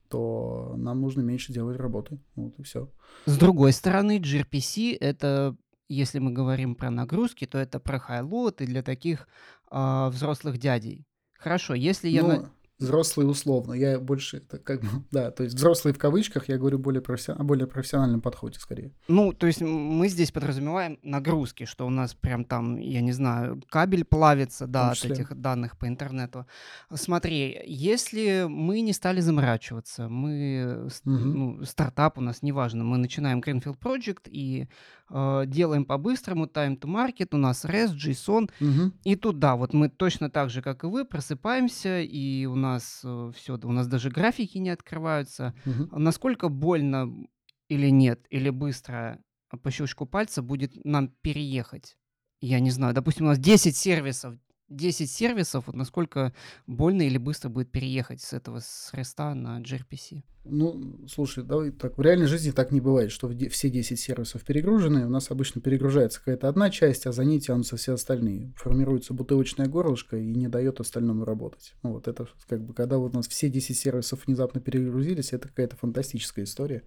то нам нужно меньше делать работы. Вот и все. С другой стороны, gRPC это, если мы говорим про нагрузки, то это про хайлот и для таких э, взрослых дядей. Хорошо, если я... Ну, на... Взрослые условно. Я больше, это как бы, (laughs) да, то есть взрослые в кавычках, я говорю более профессион... о более профессиональном подходе скорее. Ну, то есть мы здесь подразумеваем нагрузки, что у нас прям там, я не знаю, кабель плавится, да, от этих данных по интернету. Смотри, если мы не стали заморачиваться, мы, угу. ну, стартап у нас, неважно, мы начинаем Greenfield Project и э, делаем по-быстрому, time to market, у нас REST, JSON, угу. и тут, да, вот мы точно так же, как и вы, просыпаемся, и у нас э, все, у нас даже графики не открываются. Угу. Насколько больно или нет, или быстро по щелчку пальца будет нам переехать? Я не знаю, допустим, у нас 10 сервисов, 10 сервисов, вот насколько больно или быстро будет переехать с этого с REST на gRPC? Ну, слушай, давай так, в реальной жизни так не бывает, что все 10 сервисов перегружены, у нас обычно перегружается какая-то одна часть, а за ней тянутся все остальные. Формируется бутылочное горлышко и не дает остальному работать. Ну, вот это как бы, когда вот у нас все 10 сервисов внезапно перегрузились, это какая-то фантастическая история.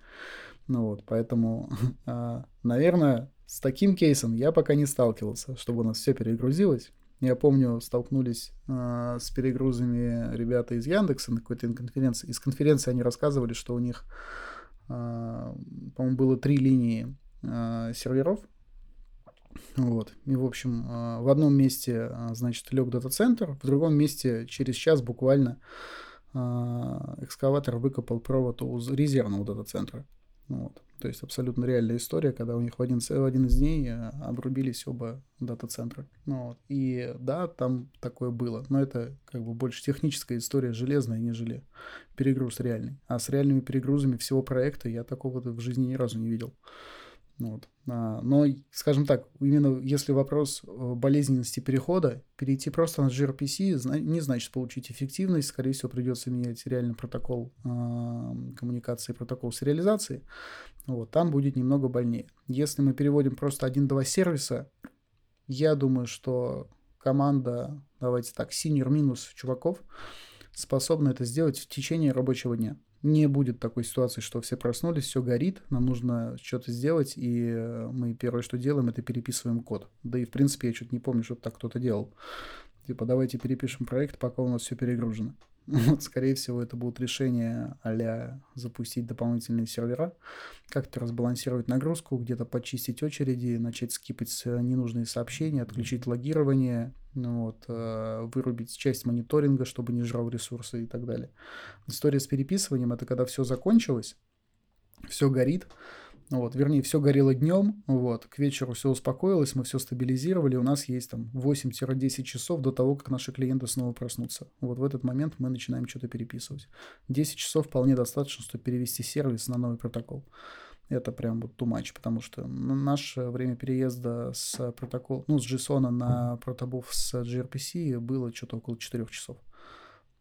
Ну вот, поэтому, (laughs) а, наверное, с таким кейсом я пока не сталкивался, чтобы у нас все перегрузилось. Я помню, столкнулись э, с перегрузами ребята из Яндекса на какой-то конференции. Из конференции они рассказывали, что у них, э, по-моему, было три линии э, серверов. Вот. И, в общем, э, в одном месте, э, значит, лег дата-центр, в другом месте через час буквально э, экскаватор выкопал провод у резервного дата-центра. Вот. То есть абсолютно реальная история, когда у них в один, в один из дней э, обрубились оба дата-центра. Ну, вот. И да, там такое было. Но это как бы больше техническая история, железная, нежели перегруз реальный. А с реальными перегрузами всего проекта я такого в жизни ни разу не видел. Вот. А, но, скажем так, именно если вопрос болезненности перехода, перейти просто на gRPC не значит получить эффективность. Скорее всего, придется менять реальный протокол э, коммуникации, протокол сериализации. Вот, там будет немного больнее. Если мы переводим просто один-два сервиса, я думаю, что команда, давайте так, senior минус чуваков, способна это сделать в течение рабочего дня не будет такой ситуации, что все проснулись, все горит, нам нужно что-то сделать, и э, мы первое, что делаем, это переписываем код. Да и, в принципе, я что-то не помню, что так кто-то делал. Типа, давайте перепишем проект, пока у нас все перегружено. (laughs) Вот, скорее всего, это будет решение а запустить дополнительные сервера, как-то разбалансировать нагрузку, где-то почистить очереди, начать скипать ненужные сообщения, отключить логирование, вот, э, вырубить часть мониторинга, чтобы не жрал ресурсы и так далее. История с переписыванием — это когда все закончилось, все горит, вот, вернее, все горело днем, вот, к вечеру все успокоилось, мы все стабилизировали, у нас есть там 8-10 часов до того, как наши клиенты снова проснутся. Вот в этот момент мы начинаем что-то переписывать. 10 часов вполне достаточно, чтобы перевести сервис на новый протокол. Это прям вот too much, потому что наше время переезда с протокола, ну, с JSON на протобуф с gRPC было что-то около 4 часов.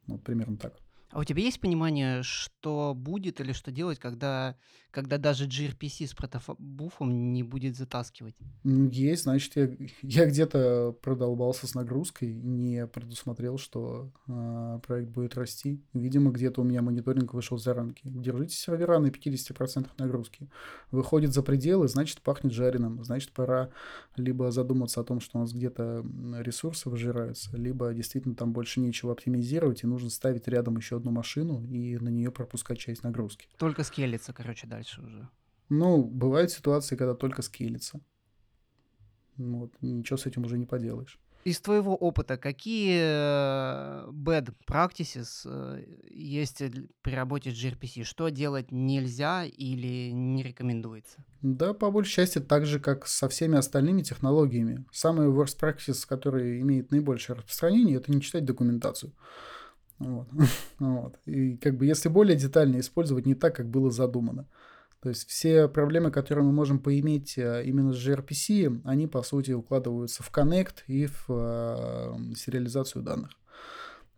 Вот примерно так. А у тебя есть понимание, что будет или что делать, когда, когда даже gRPC с протобуфом не будет затаскивать? Есть, значит, я, (laughs) я где-то продолбался с нагрузкой, не предусмотрел, что э, проект будет расти. Видимо, где-то у меня мониторинг вышел за рамки. Держите сервера на 50% нагрузки. Выходит за пределы, значит, пахнет жареным. Значит, пора либо задуматься о том, что у нас где-то ресурсы выжираются, либо действительно там больше нечего оптимизировать, и нужно ставить рядом еще одну машину и на нее пропускать часть нагрузки. Только скелется, короче, дальше уже. Ну, бывают ситуации, когда только скелится. Вот, ничего с этим уже не поделаешь. Из твоего опыта, какие э, bad practices э, есть при работе с gRPC? Что делать нельзя или не рекомендуется? Да, по большей части так же, как со всеми остальными технологиями. Самый worst practice, который имеет наибольшее распространение, это не читать документацию. Вот. (laughs) вот. И как бы если более детально использовать не так, как было задумано. То есть все проблемы, которые мы можем поиметь э, именно с gRPC, они по сути укладываются в Connect и в э, сериализацию данных.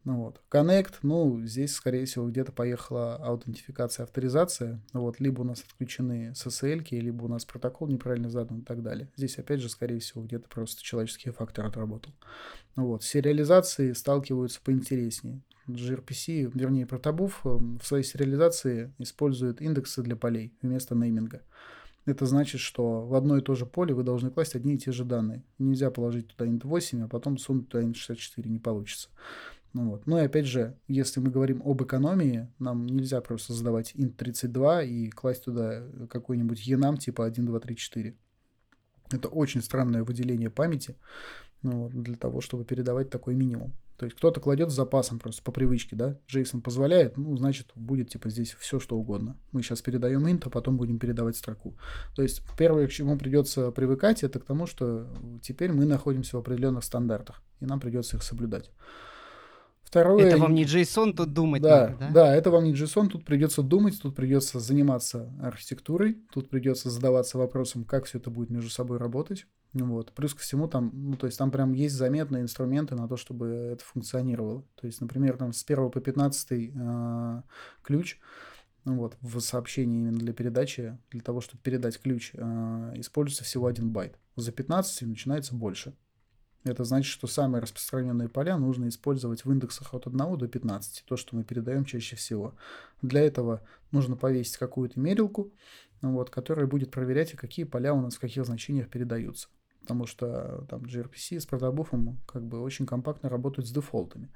Ну вот. Connect, ну, здесь, скорее всего, где-то поехала аутентификация, авторизация. Вот. Либо у нас отключены SSL, либо у нас протокол неправильно задан и так далее. Здесь, опять же, скорее всего, где-то просто человеческий фактор отработал. Ну вот. С сериализацией сталкиваются поинтереснее gRPC, вернее, протобуф эм, в своей сериализации использует индексы для полей вместо нейминга. Это значит, что в одно и то же поле вы должны класть одни и те же данные. Нельзя положить туда int8, а потом сунуть туда int64, не получится. Ну, вот. ну и опять же, если мы говорим об экономии, нам нельзя просто задавать int32 и класть туда какой-нибудь enum типа 1, 2, 3, 4. Это очень странное выделение памяти ну, для того, чтобы передавать такой минимум. То есть кто-то кладет с запасом просто по привычке, да, Джейсон позволяет, ну, значит, будет типа здесь все, что угодно. Мы сейчас передаем int, а потом будем передавать строку. То есть первое, к чему придется привыкать, это к тому, что теперь мы находимся в определенных стандартах, и нам придется их соблюдать. Второе... Это вам не JSON тут думать да, надо, да? Да, это вам не JSON, тут придется думать, тут придется заниматься архитектурой, тут придется задаваться вопросом, как все это будет между собой работать. Вот. Плюс ко всему там, ну, то есть там прям есть заметные инструменты на то, чтобы это функционировало. То есть, например, там с 1 по 15 э, ключ, ну, вот, в сообщении именно для передачи, для того, чтобы передать ключ, э, используется всего один байт. За 15 начинается больше. Это значит, что самые распространенные поля нужно использовать в индексах от 1 до 15, то, что мы передаем чаще всего. Для этого нужно повесить какую-то мерилку, вот, которая будет проверять, какие поля у нас в каких значениях передаются. Потому что там gRPC с протобуфом как бы очень компактно работают с дефолтами.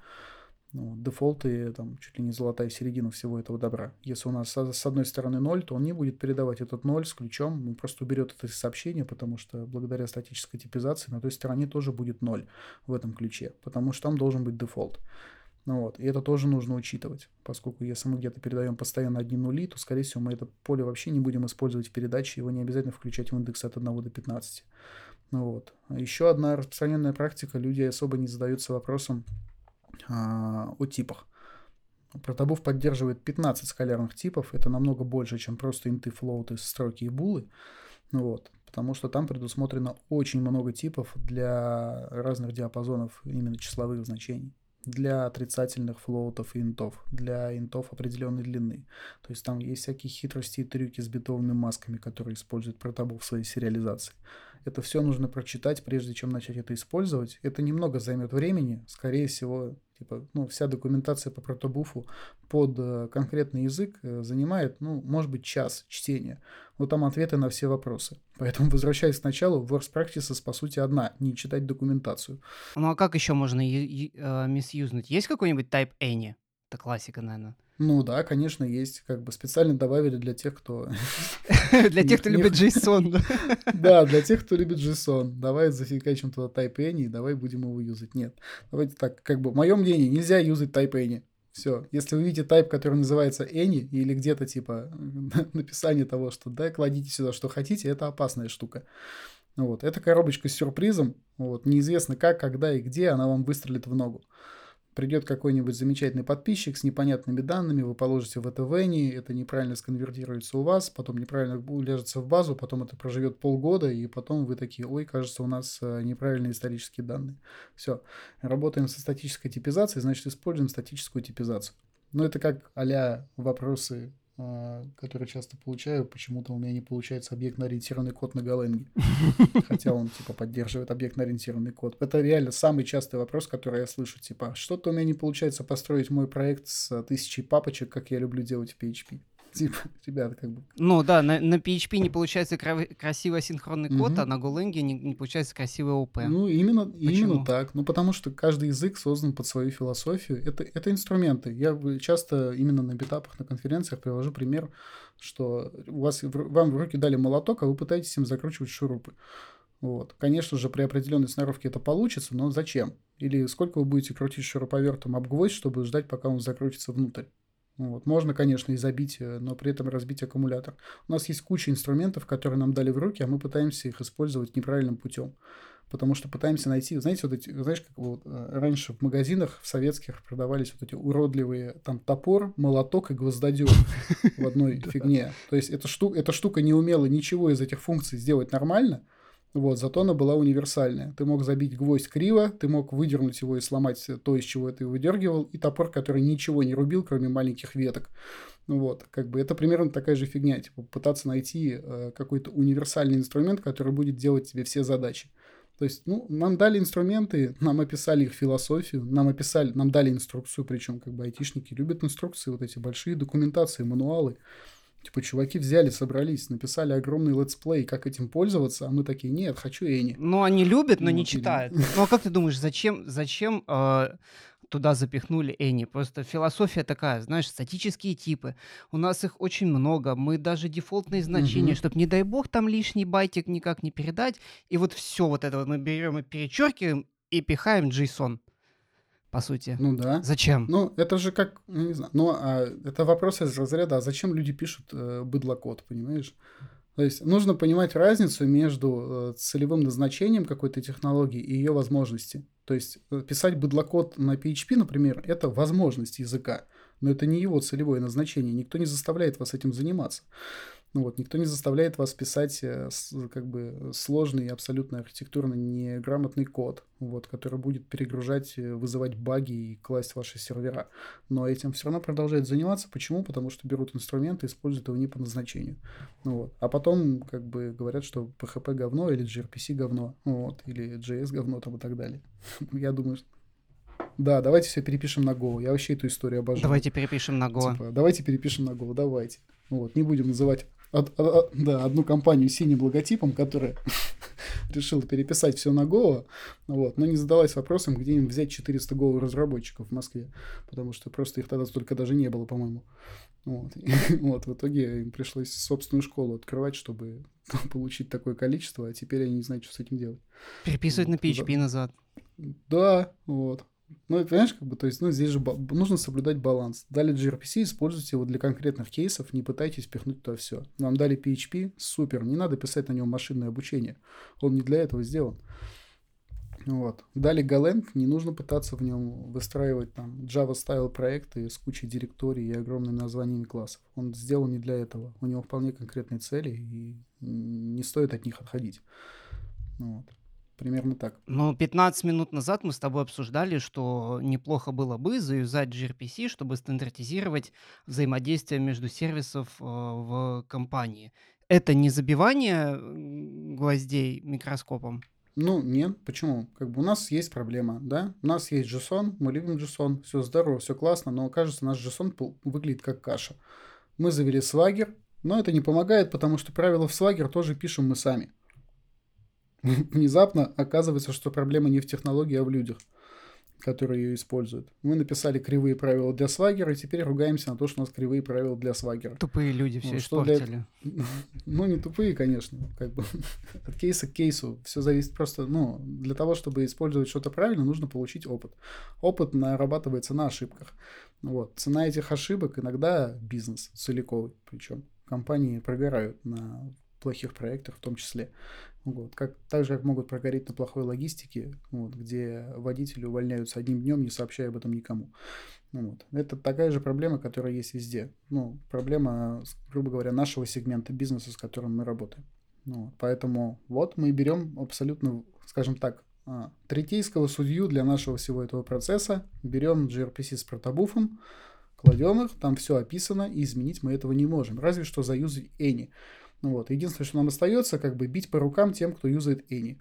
Ну, дефолты там чуть ли не золотая середина всего этого добра. Если у нас с одной стороны 0, то он не будет передавать этот 0 с ключом, он просто уберет это сообщение, потому что благодаря статической типизации на той стороне тоже будет 0 в этом ключе, потому что там должен быть дефолт. Ну вот, и это тоже нужно учитывать, поскольку если мы где-то передаем постоянно одни нули, то, скорее всего, мы это поле вообще не будем использовать в передаче, его не обязательно включать в индекс от 1 до 15. Ну вот. Еще одна распространенная практика, люди особо не задаются вопросом, о типах. Протобуф поддерживает 15 скалярных типов, это намного больше, чем просто инты, флоуты, строки и булы. Ну вот, потому что там предусмотрено очень много типов для разных диапазонов именно числовых значений для отрицательных флоутов и интов, для интов определенной длины. То есть там есть всякие хитрости и трюки с битовыми масками, которые использует протобуф в своей сериализации. Это все нужно прочитать, прежде чем начать это использовать. Это немного займет времени, скорее всего, типа, ну, вся документация по протобуфу под э, конкретный язык э, занимает, ну, может быть, час чтения. Вот там ответы на все вопросы. Поэтому, возвращаясь к началу, worst practices, по сути, одна – не читать документацию. Ну, а как еще можно э, мисюзнуть? Есть какой-нибудь type any? Это классика, наверное. Ну да, конечно, есть. Как бы специально добавили для тех, кто... (laughs) (laughs) Для тех, кто любит JSON. (laughs) Да, для тех, кто любит JSON. Давай зафигачим туда type any, и давай будем его юзать. Нет. Давайте так, как бы, мое мнение, нельзя юзать type any. Все. Если вы видите type, который называется any, или где-то типа (laughs) написание того, что да, кладите сюда, что хотите, это опасная штука. Вот. Это коробочка с сюрпризом. Вот. Неизвестно как, когда и где она вам выстрелит в ногу придет какой-нибудь замечательный подписчик с непонятными данными, вы положите в это вени, это неправильно сконвертируется у вас, потом неправильно уляжется в базу, потом это проживет полгода, и потом вы такие, ой, кажется, у нас э, неправильные исторические данные. Все. Работаем со статической типизацией, значит, используем статическую типизацию. Но это как а вопросы который часто получаю, почему-то у меня не получается объектно-ориентированный код на Голенге. (laughs) Хотя он, типа, поддерживает объектно-ориентированный код. Это реально самый частый вопрос, который я слышу. Типа, что-то у меня не получается построить мой проект с тысячей папочек, как я люблю делать в PHP. Типа, (laughs) ребята, как бы... Ну да, на, на PHP не получается кра- красивый асинхронный код, угу. а на Golang не, не получается красивый ОП. Ну, именно, именно так. Ну, потому что каждый язык создан под свою философию. Это, это инструменты. Я часто именно на битапах, на конференциях привожу пример, что у вас, вам в руки дали молоток, а вы пытаетесь им закручивать шурупы. Вот. Конечно же, при определенной сноровке это получится, но зачем? Или сколько вы будете крутить шуруповертом об гвоздь, чтобы ждать, пока он закрутится внутрь? Вот. Можно, конечно, и забить, э, но при этом разбить аккумулятор. У нас есть куча инструментов, которые нам дали в руки, а мы пытаемся их использовать неправильным путем. Потому что пытаемся найти, знаете, вот эти, знаешь, как вот э, раньше в магазинах в советских продавались вот эти уродливые там топор, молоток и гвоздодер в одной (laughs) фигне. То есть эта штука, эта штука не умела ничего из этих функций сделать нормально, вот, зато она была универсальная. Ты мог забить гвоздь криво, ты мог выдернуть его и сломать то, из чего ты выдергивал, и топор, который ничего не рубил, кроме маленьких веток. Ну вот, как бы это примерно такая же фигня, типа пытаться найти э, какой-то универсальный инструмент, который будет делать тебе все задачи. То есть, ну, нам дали инструменты, нам описали их философию, нам описали, нам дали инструкцию, причем как бы айтишники любят инструкции, вот эти большие документации, мануалы. Типа, чуваки взяли, собрались, написали огромный летсплей, как этим пользоваться, а мы такие, нет, хочу Any. Ну, они любят, но ну, не читают. (laughs) Ну, а как ты думаешь, зачем, зачем э, туда запихнули Any? Просто философия такая, знаешь, статические типы. У нас их очень много. Мы даже дефолтные значения, угу. чтобы, не дай бог, там лишний байтик никак не передать. И вот все вот это вот мы берем и перечеркиваем и пихаем JSON по сути. Ну да. Зачем? Ну, это же как, ну, не знаю, ну, а, это вопрос из разряда, а зачем люди пишут э, быдлокод, понимаешь? То есть нужно понимать разницу между э, целевым назначением какой-то технологии и ее возможности. То есть э, писать быдлокод на PHP, например, это возможность языка, но это не его целевое назначение. Никто не заставляет вас этим заниматься. Ну вот, никто не заставляет вас писать э, как бы сложный, абсолютно архитектурно неграмотный код, вот, который будет перегружать, э, вызывать баги и класть ваши сервера. Но этим все равно продолжает заниматься. Почему? Потому что берут инструменты и используют его не по назначению. Ну вот. А потом как бы говорят, что PHP говно или gRPC говно, вот, или JS говно там и так далее. (laughs) Я думаю, что да, давайте все перепишем на Go. Я вообще эту историю обожаю. Давайте перепишем на Go. Типа, давайте перепишем на Go, давайте. Вот, не будем называть од, од, да, одну компанию с синим логотипом, которая (laughs) решила переписать все на Go, вот, но не задалась вопросом, где им взять 400 Go разработчиков в Москве, потому что просто их тогда столько даже не было, по-моему. Вот. (laughs) вот, в итоге им пришлось собственную школу открывать, чтобы (laughs) получить такое количество, а теперь они не знают, что с этим делать. Переписывать вот. на PHP назад. Да, вот. Ну, понимаешь, как бы, то есть, ну, здесь же нужно соблюдать баланс. Дали gRPC, используйте его для конкретных кейсов, не пытайтесь пихнуть туда все. Вам дали PHP, супер, не надо писать на нем машинное обучение. Он не для этого сделан. Вот. Дали Golang, не нужно пытаться в нем выстраивать там Java-стайл проекты с кучей директорий и огромными названиями классов. Он сделан не для этого. У него вполне конкретные цели, и не стоит от них отходить. Вот. Примерно так. Ну, 15 минут назад мы с тобой обсуждали, что неплохо было бы заюзать gRPC, чтобы стандартизировать взаимодействие между сервисов э, в компании. Это не забивание гвоздей микроскопом? Ну, нет, почему? Как бы у нас есть проблема, да? У нас есть JSON, мы любим JSON, все здорово, все классно, но кажется, наш JSON выглядит как каша. Мы завели Swagger, но это не помогает, потому что правила в Swagger тоже пишем мы сами. (laughs) Внезапно оказывается, что проблема не в технологии, а в людях которые ее используют. Мы написали кривые правила для свагера, и теперь ругаемся на то, что у нас кривые правила для свагера. Тупые люди все ну, испортили. Для... (laughs) Ну, не тупые, конечно. Как бы (laughs) от кейса к кейсу. Все зависит просто, ну, для того, чтобы использовать что-то правильно, нужно получить опыт. Опыт нарабатывается на ошибках. Вот. Цена этих ошибок иногда бизнес целиковый, причем компании прогорают на плохих проектах в том числе. Вот. Как, так же, как могут прогореть на плохой логистике, вот, где водители увольняются одним днем, не сообщая об этом никому. Ну, вот. Это такая же проблема, которая есть везде. Ну, проблема, грубо говоря, нашего сегмента бизнеса, с которым мы работаем. Ну, вот. Поэтому вот мы берем абсолютно, скажем так, а, третейского судью для нашего всего этого процесса, берем gRPC с протобуфом, кладем их, там все описано, и изменить мы этого не можем. Разве что заюзать any. Ну вот. Единственное, что нам остается, как бы бить по рукам тем, кто юзает any.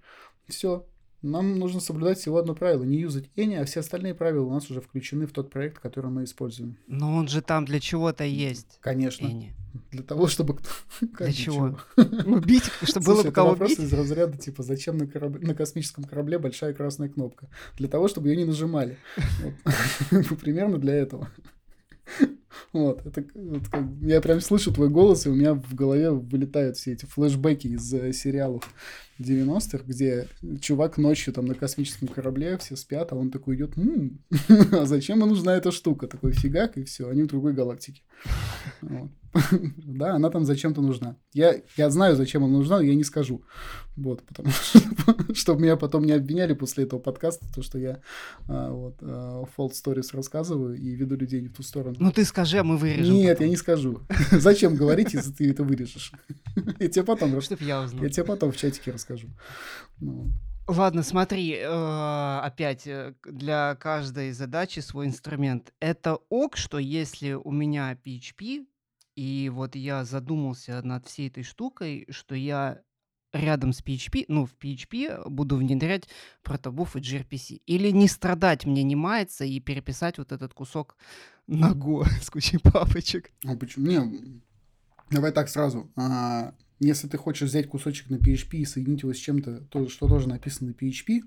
Все. Нам нужно соблюдать всего одно правило. Не юзать any, а все остальные правила у нас уже включены в тот проект, который мы используем. Но он же там для чего-то есть. Конечно. Any. Для того, чтобы... (laughs) Для чего? Убить, (laughs) чтобы было бы кого бить? из разряда, типа, зачем на, космическом корабле большая красная кнопка? Для того, чтобы ее не нажимали. (laughs) Примерно для этого. Вот, это, вот как, я прям слышу твой голос, и у меня в голове вылетают все эти флешбеки из э, сериалов 90-х, где чувак ночью там на космическом корабле, все спят, а он такой идет, м-м, (laughs) а зачем ему нужна эта штука? Такой фигак, и все, они в другой галактике. Вот. (laughs) Да, она там зачем-то нужна. Я, я знаю, зачем она нужна, но я не скажу. Вот, потому (laughs) что, чтобы меня потом не обвиняли после этого подкаста, то, что я а, вот, а, Fault Stories рассказываю и веду людей не в ту сторону. Ну ты скажи, а мы вырежем. Нет, потом. я не скажу. Зачем говорить, если ты это вырежешь? Я тебе потом... Чтоб я узнал. Я тебе потом в чатике расскажу. Ну. Ладно, смотри, э, опять э, для каждой задачи свой инструмент. Это ок, что если у меня PHP, и вот я задумался над всей этой штукой, что я рядом с PHP, ну, в PHP буду внедрять протобуф и gRPC. Или не страдать мне не мается и переписать вот этот кусок на Go (laughs) с кучей папочек. А почему? Не, давай так сразу. А, если ты хочешь взять кусочек на PHP и соединить его с чем-то, то, что тоже написано на PHP,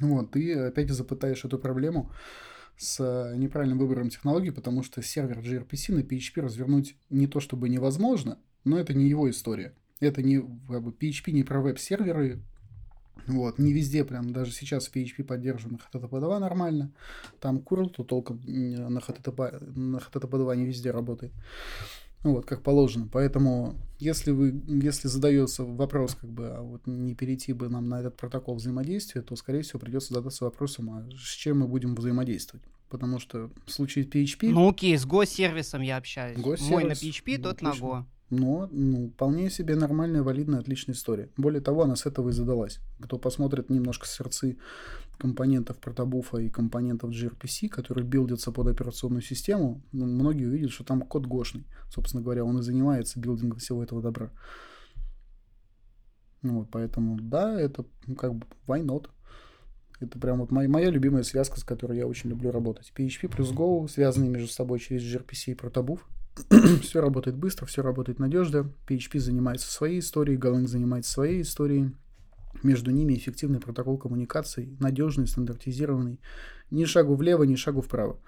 вот, ты опять запытаешь эту проблему с э, неправильным выбором технологии, потому что сервер gRPC на PHP развернуть не то чтобы невозможно, но это не его история. Это не как бы, PHP не про веб-серверы, вот, не везде, прям даже сейчас PHP поддержан HTTP 2 нормально. Там curl, то толком на HTTP, на HTTP 2 не везде работает. Ну вот, как положено. Поэтому, если вы, если задается вопрос, как бы, а вот не перейти бы нам на этот протокол взаимодействия, то, скорее всего, придется задаться вопросом, а с чем мы будем взаимодействовать. Потому что в случае PHP... Ну окей, с Go-сервисом я общаюсь. Мой на PHP, ну, тот отлично. на Go но ну, вполне себе нормальная, валидная, отличная история. Более того, она с этого и задалась. Кто посмотрит немножко сердцы компонентов протобуфа и компонентов gRPC, которые билдятся под операционную систему, ну, многие увидят, что там код гошный. Собственно говоря, он и занимается билдингом всего этого добра. Ну, вот, поэтому, да, это как бы why not? Это прям вот моя, моя любимая связка, с которой я очень люблю работать. PHP плюс Go, связанные между собой через gRPC и протобуф. (clears throat) все работает быстро, все работает надежно. PHP занимается своей историей, Golang занимается своей историей. Между ними эффективный протокол коммуникации, надежный, стандартизированный. Ни шагу влево, ни шагу вправо.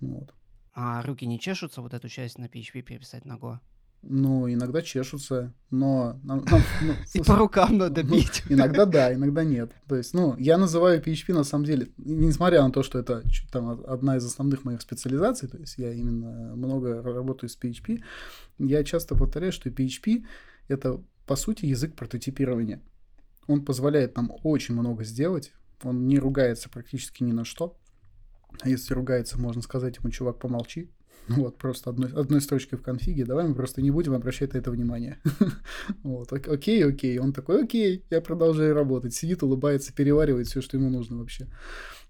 Вот. А руки не чешутся вот эту часть на PHP переписать на Go? Ну, иногда чешутся, но... Нам, нам, ну, (laughs) и по рукам надо ну, бить. Иногда да, иногда нет. То есть, ну, я называю PHP на самом деле, несмотря на то, что это там одна из основных моих специализаций, то есть я именно много работаю с PHP, я часто повторяю, что PHP — это, по сути, язык прототипирования. Он позволяет нам очень много сделать, он не ругается практически ни на что. А если ругается, можно сказать ему, чувак, помолчи, (laughs) Вот, просто одной, одной строчкой в конфиге. Давай мы просто не будем обращать на это внимание. (laughs) вот, окей, окей. Он такой, окей, я продолжаю работать. Сидит, улыбается, переваривает все, что ему нужно вообще.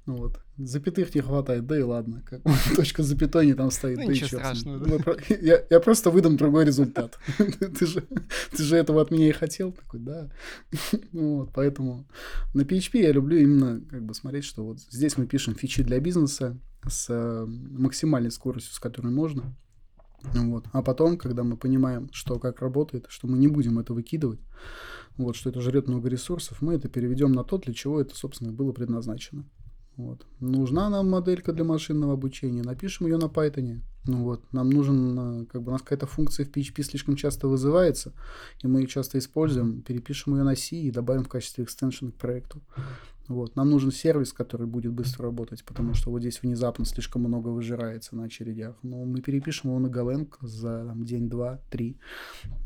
Ну вот. Запятых не хватает, да и ладно. Как, (laughs) точка запятой не там стоит. Ну, да ничего страшного. Да? Ну, я, я просто выдам другой результат. (laughs) ты, же, ты же этого от меня и хотел. Такой, да. (laughs) ну, вот, поэтому на PHP я люблю именно как бы смотреть, что вот здесь мы пишем фичи для бизнеса с э, максимальной скоростью, с которой можно. Вот. А потом, когда мы понимаем, что как работает, что мы не будем это выкидывать, вот, что это жрет много ресурсов, мы это переведем на то, для чего это, собственно, было предназначено. Вот. Нужна нам моделька для машинного обучения, напишем ее на Python. Ну вот, нам нужен, э, как бы у нас какая-то функция в PHP слишком часто вызывается, и мы ее часто используем, перепишем ее на C и добавим в качестве экстеншена к проекту. Вот. Нам нужен сервис, который будет быстро работать, потому что вот здесь внезапно слишком много выжирается на очередях. Но мы перепишем его на Golang за день, два, три,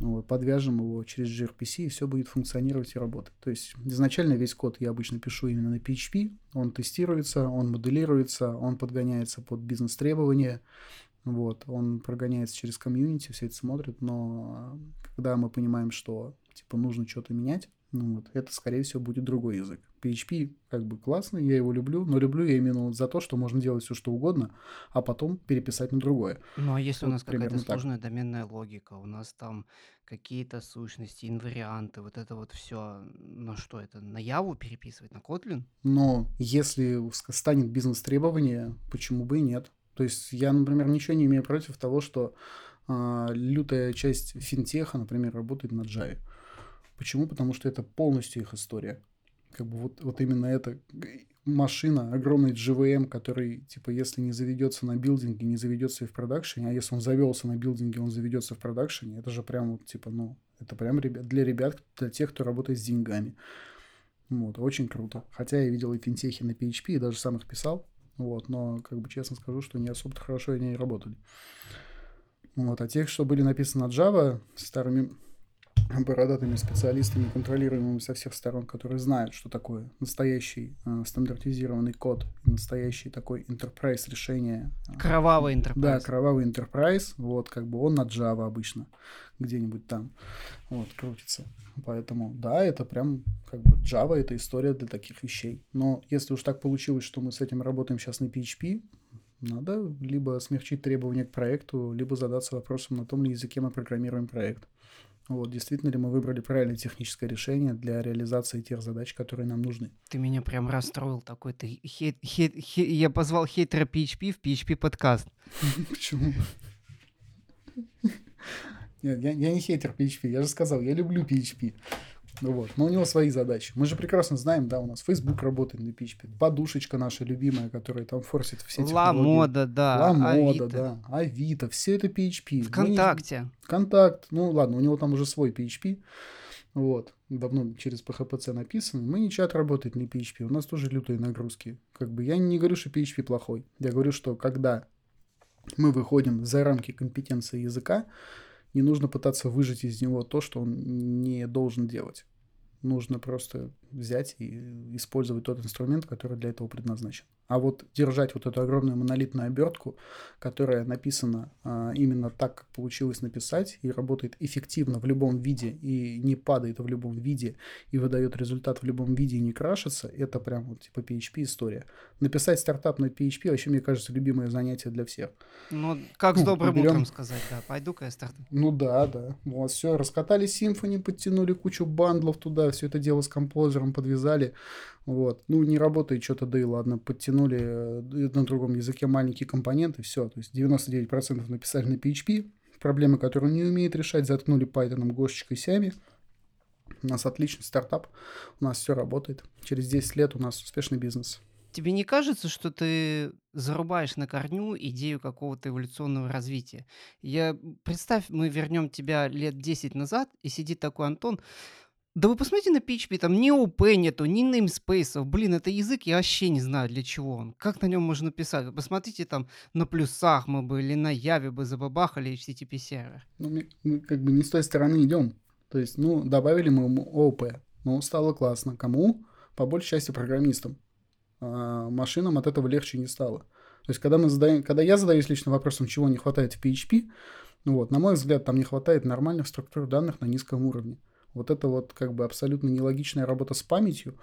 вот, подвяжем его через gRPC, и все будет функционировать и работать. То есть изначально весь код я обычно пишу именно на PHP, он тестируется, он моделируется, он подгоняется под бизнес-требования, вот, он прогоняется через комьюнити, все это смотрит, но когда мы понимаем, что типа нужно что-то менять, ну вот, это, скорее всего, будет другой язык. PHP как бы классный, я его люблю, но люблю я именно за то, что можно делать все, что угодно, а потом переписать на другое. Ну, а если вот у нас какая-то сложная так. доменная логика, у нас там какие-то сущности, инварианты, вот это вот все, на что это, на Яву переписывать, на Kotlin? Но если станет бизнес-требование, почему бы и нет? То есть я, например, ничего не имею против того, что э, лютая часть финтеха, например, работает на Java. Почему? Потому что это полностью их история. Как бы вот, вот именно эта машина, огромный GVM, который, типа, если не заведется на билдинге, не заведется и в продакшене, а если он завелся на билдинге, он заведется в продакшене, это же прям вот, типа, ну, это прям ребят, для ребят, для тех, кто работает с деньгами. Вот, очень круто. Хотя я видел и финтехи на PHP, и даже сам их писал, вот, но, как бы, честно скажу, что не особо хорошо они работали. Вот, а тех, что были написаны на Java, старыми (clears throat) бородатыми специалистами, контролируемыми со всех сторон, которые знают, что такое настоящий э, стандартизированный код, настоящий такой enterprise решение. Э, кровавый enterprise. Да, кровавый enterprise, вот, как бы он на Java обычно где-нибудь там, вот, крутится. Поэтому, да, это прям, как бы, Java — это история для таких вещей. Но если уж так получилось, что мы с этим работаем сейчас на PHP, надо либо смягчить требования к проекту, либо задаться вопросом, на том ли языке мы программируем проект. Вот, действительно ли мы выбрали правильное техническое решение для реализации тех задач, которые нам нужны. Ты меня прям расстроил такой. Ты хейт, хейт, хейт, я позвал хейтера PHP в PHP подкаст. (laughs) Почему? Нет, я, я не хейтер PHP, я же сказал, я люблю PHP. Вот. Но у него свои задачи. Мы же прекрасно знаем, да, у нас Facebook работает на PHP, подушечка наша любимая, которая там форсит все технологии. Ла мода, да. Ла мода, да. Авито, все это PHP. Вконтакте. Не... Контакт, ну ладно, у него там уже свой PHP. Вот, давно через PHPC написан. Мы не чат работает, не PHP. У нас тоже лютые нагрузки. Как бы я не говорю, что PHP плохой. Я говорю, что когда мы выходим за рамки компетенции языка, не нужно пытаться выжать из него то, что он не должен делать. Нужно просто взять и использовать тот инструмент, который для этого предназначен. А вот держать вот эту огромную монолитную обертку, которая написана а, именно так, как получилось написать, и работает эффективно в любом виде, и не падает в любом виде, и выдает результат в любом виде, и не крашится, это прям вот типа PHP история. Написать стартап на PHP вообще, мне кажется, любимое занятие для всех. Ну, как с ну, добрым берем... утром сказать, да, пойду-ка я стартап. Ну да, да. Вот, все, раскатали Symfony, подтянули кучу бандлов туда, все это дело с композером подвязали, вот. Ну, не работает что-то, да и ладно. Подтянули э, на другом языке маленькие компоненты, все. То есть 99% написали на PHP. Проблемы, которые он не умеет решать, заткнули Python, Гошечкой, Сями. У нас отличный стартап, у нас все работает. Через 10 лет у нас успешный бизнес. Тебе не кажется, что ты зарубаешь на корню идею какого-то эволюционного развития? Я представь, мы вернем тебя лет 10 назад, и сидит такой Антон, да вы посмотрите на PHP, там ни OP нету, ни namespace. Блин, это язык, я вообще не знаю, для чего он. Как на нем можно писать? Вы посмотрите, там на плюсах мы бы или на Яве бы забабахали HTTP сервер. Ну, мы, как бы не с той стороны идем. То есть, ну, добавили мы ООП. Ну, стало классно. Кому? По большей части программистам. А машинам от этого легче не стало. То есть, когда, мы задаем, когда я задаюсь лично вопросом, чего не хватает в PHP, ну вот, на мой взгляд, там не хватает нормальных структур данных на низком уровне. Вот это вот как бы абсолютно нелогичная работа с памятью,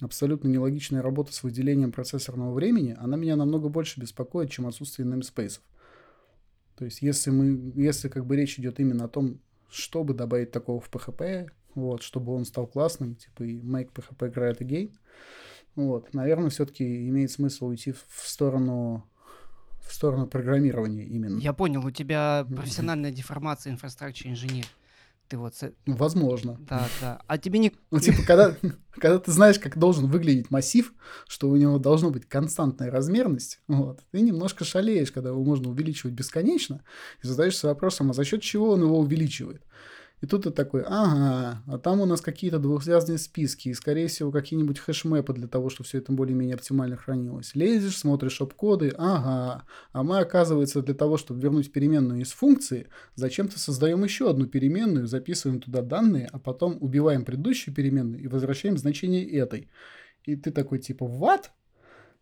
абсолютно нелогичная работа с выделением процессорного времени, она меня намного больше беспокоит, чем отсутствие namespace. То есть, если мы, если как бы речь идет именно о том, чтобы добавить такого в PHP, вот, чтобы он стал классным, типа и make PHP great again, вот, наверное, все-таки имеет смысл уйти в сторону в сторону программирования именно. Я понял, у тебя профессиональная деформация инфраструктуры инженер. Ты вот... Возможно. Да, да. А тебе не... Ну, типа, когда, когда ты знаешь, как должен выглядеть массив, что у него должно быть константная размерность, вот, ты немножко шалеешь, когда его можно увеличивать бесконечно, и задаешься вопросом, а за счет чего он его увеличивает? И тут ты такой, ага, а там у нас какие-то двухзвездные списки, и, скорее всего, какие-нибудь хэшмэпы для того, чтобы все это более-менее оптимально хранилось. Лезешь, смотришь оп-коды, ага, а мы, оказывается, для того, чтобы вернуть переменную из функции, зачем-то создаем еще одну переменную, записываем туда данные, а потом убиваем предыдущую переменную и возвращаем значение этой. И ты такой, типа, what?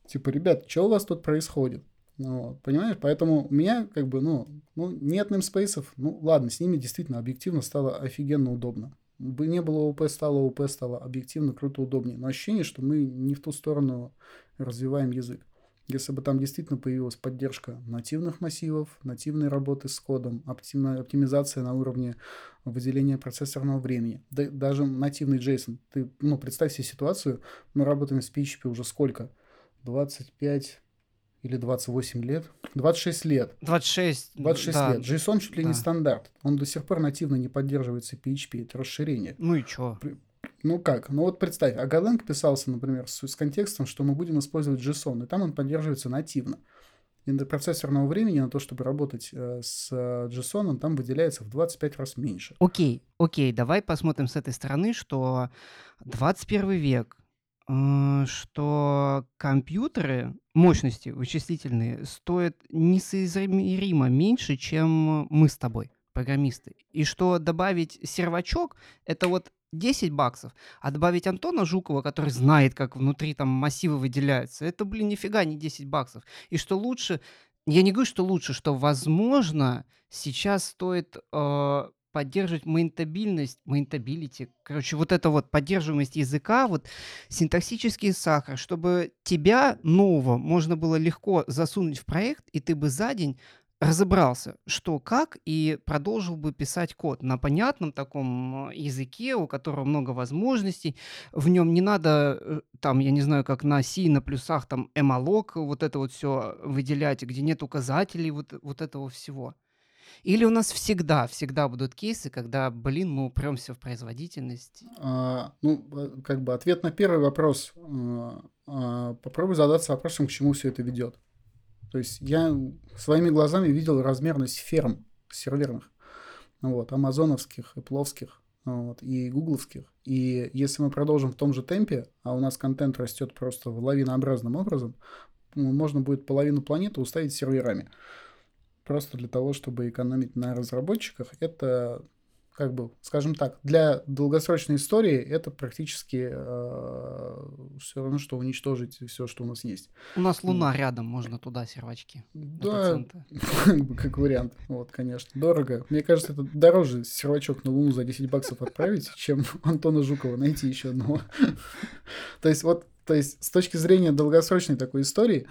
Типа, ребят, что у вас тут происходит? Ну, вот, понимаешь? Поэтому у меня как бы, ну, ну, нет namespace, ну, ладно, с ними действительно объективно стало офигенно удобно. Бы не было ОП, стало ОП, стало объективно круто удобнее. Но ощущение, что мы не в ту сторону развиваем язык. Если бы там действительно появилась поддержка нативных массивов, нативной работы с кодом, оптимизация на уровне выделения процессорного времени, да, даже нативный JSON. Ты, ну, представь себе ситуацию, мы работаем с PHP уже сколько? 25 или 28 лет, 26 лет. 26. 26 да, лет. JSON чуть ли да. не стандарт. Он до сих пор нативно не поддерживается PHP, это расширение. Ну и чё? Ну как? Ну вот представь, а Golang писался, например, с, с контекстом, что мы будем использовать JSON, и там он поддерживается нативно. И процессорного времени на то, чтобы работать э, с э, JSON, там выделяется в 25 раз меньше. Окей, окей, давай посмотрим с этой стороны, что 21 век, что компьютеры мощности вычислительные стоят несоизмеримо меньше, чем мы с тобой, программисты. И что добавить сервачок — это вот 10 баксов, а добавить Антона Жукова, который знает, как внутри там массивы выделяются, это, блин, нифига не 10 баксов. И что лучше, я не говорю, что лучше, что, возможно, сейчас стоит э, поддерживать мейнтабильность, maintainability, короче, вот это вот поддерживаемость языка, вот синтаксический сахар, чтобы тебя нового можно было легко засунуть в проект, и ты бы за день разобрался, что как, и продолжил бы писать код на понятном таком языке, у которого много возможностей. В нем не надо, э, там, я не знаю, как на C, на плюсах, там, malloc, вот это вот все выделять, где нет указателей, вот, вот этого всего. Или у нас всегда, всегда будут кейсы, когда, блин, мы упремся в производительность? А, ну, как бы ответ на первый вопрос. А, а, попробуй задаться вопросом, к чему все это ведет. То есть я своими глазами видел размерность ферм серверных, вот, амазоновских, эпловских, вот, и гугловских. И если мы продолжим в том же темпе, а у нас контент растет просто лавинообразным образом, можно будет половину планеты уставить серверами просто для того, чтобы экономить на разработчиках, это как бы, скажем так, для долгосрочной истории это практически э, все равно, что уничтожить все, что у нас есть. У нас Луна рядом, можно туда сервачки. Да, (laughs) как вариант. Вот, конечно. Дорого. Мне кажется, это дороже сервачок на Луну за 10 баксов отправить, чем (laughs) Антона Жукова найти еще одного. (laughs) То есть вот, то есть с точки зрения долгосрочной такой истории,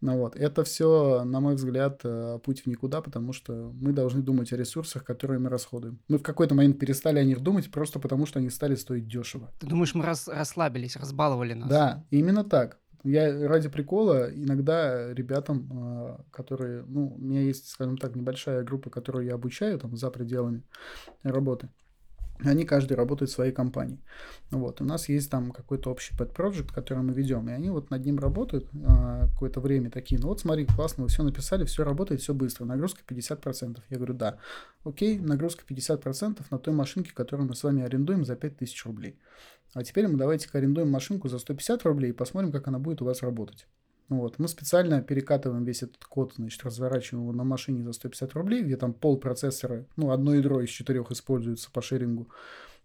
ну вот, это все, на мой взгляд, э, путь в никуда, потому что мы должны думать о ресурсах, которые мы расходуем. Мы в какой-то момент перестали о них думать просто потому, что они стали стоить дешево. Ты думаешь, мы рас расслабились, разбаловали нас? Да, именно так. Я ради прикола иногда ребятам, э, которые, ну, у меня есть, скажем так, небольшая группа, которую я обучаю там за пределами работы, они каждый работает в своей компании. Вот. У нас есть там какой-то общий pet project, который мы ведем, и они вот над ним работают а, какое-то время такие, ну вот смотри, классно, вы все написали, все работает, все быстро, нагрузка 50%. Я говорю, да, окей, нагрузка 50% на той машинке, которую мы с вами арендуем за 5000 рублей. А теперь мы давайте-ка арендуем машинку за 150 рублей и посмотрим, как она будет у вас работать. Вот. Мы специально перекатываем весь этот код, значит, разворачиваем его на машине за 150 рублей, где там пол процессора, ну, одно ядро из четырех используется по шерингу.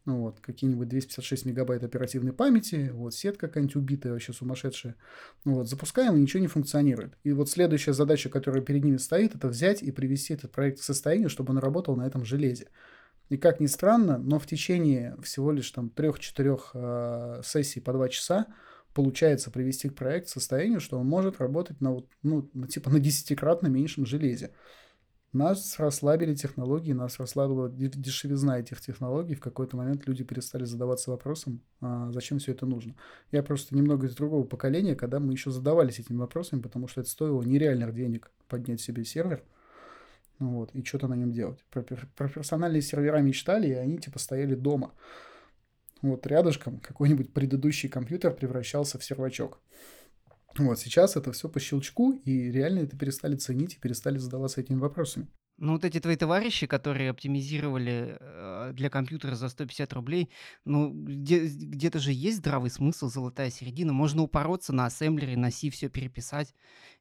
ну вот, какие-нибудь 256 мегабайт оперативной памяти, вот, сетка какая-нибудь убитая, вообще сумасшедшая, ну вот, запускаем, и ничего не функционирует. И вот следующая задача, которая перед ними стоит, это взять и привести этот проект к состоянию, чтобы он работал на этом железе. И как ни странно, но в течение всего лишь там трех-четырех э, сессий по два часа получается привести проект к состоянию, что он может работать на, вот, ну, типа на десятикратно меньшем железе. Нас расслабили технологии, нас расслабила дешевизна этих технологий. В какой-то момент люди перестали задаваться вопросом, а зачем все это нужно. Я просто немного из другого поколения, когда мы еще задавались этими вопросами, потому что это стоило нереальных денег поднять себе сервер, вот, и что-то на нем делать. Про, про персональные сервера мечтали, и они типа стояли дома. Вот рядышком какой-нибудь предыдущий компьютер превращался в сервачок. Вот сейчас это все по щелчку, и реально это перестали ценить и перестали задаваться этими вопросами. Ну, вот эти твои товарищи, которые оптимизировали э, для компьютера за 150 рублей, ну, где, где-то же есть здравый смысл, золотая середина. Можно упороться на ассемблере, на C все переписать.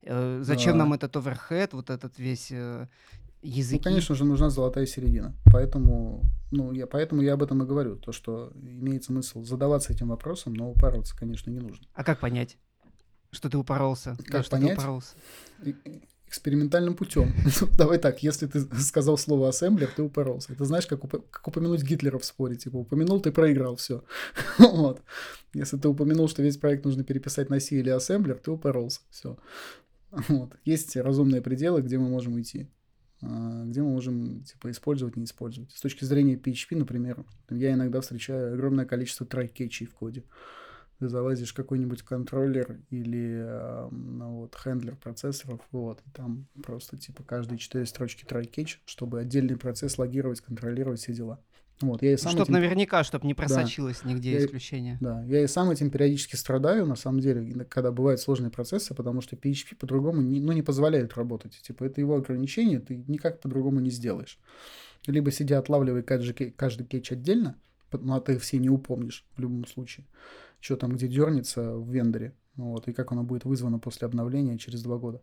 Э, зачем Да. нам этот оверхед, вот этот весь э, Ну, языки? конечно же, нужна золотая середина. Поэтому, ну, я, поэтому я об этом и говорю. То, что имеет смысл задаваться этим вопросом, но упарываться, конечно, не нужно. А как понять, что ты упоролся? Да, Как что ты понять? упоролся. И- и- Экспериментальным путем. (laughs) Давай так, если ты сказал слово ассемблер, ты упоролся. Это знаешь, как, упо- как упомянуть Гитлера в споре. Типа, упомянул, ты проиграл, все. (laughs) Вот. Если ты упомянул, что весь проект нужно переписать на C или ассемблер, ты упоролся. Все. (laughs) Вот. Есть разумные пределы, где мы можем идти. А, Где мы можем типа, использовать, не использовать. С точки зрения PHP, например, я иногда встречаю огромное количество трайкетчей в коде. Ты залазишь какой-нибудь контроллер или э, ну, вот, хендлер процессоров, вот, и там просто типа каждые четыре строчки try-catch, чтобы отдельный процесс логировать, контролировать все дела. Вот, я и сам Чтобы этим- наверняка, чтобы не просочилось нигде Я- исключение. да, я и сам этим периодически страдаю, на самом деле, когда бывают сложные процессы, потому что PHP по-другому не, ну, не позволяет работать. Типа, это его ограничение, ты никак по-другому не сделаешь. Либо сидя отлавливай каждый, каждый кетч отдельно, ну, а ты все не упомнишь в любом случае, что там где дернется в вендоре, вот, и как оно будет вызвано после обновления через два года.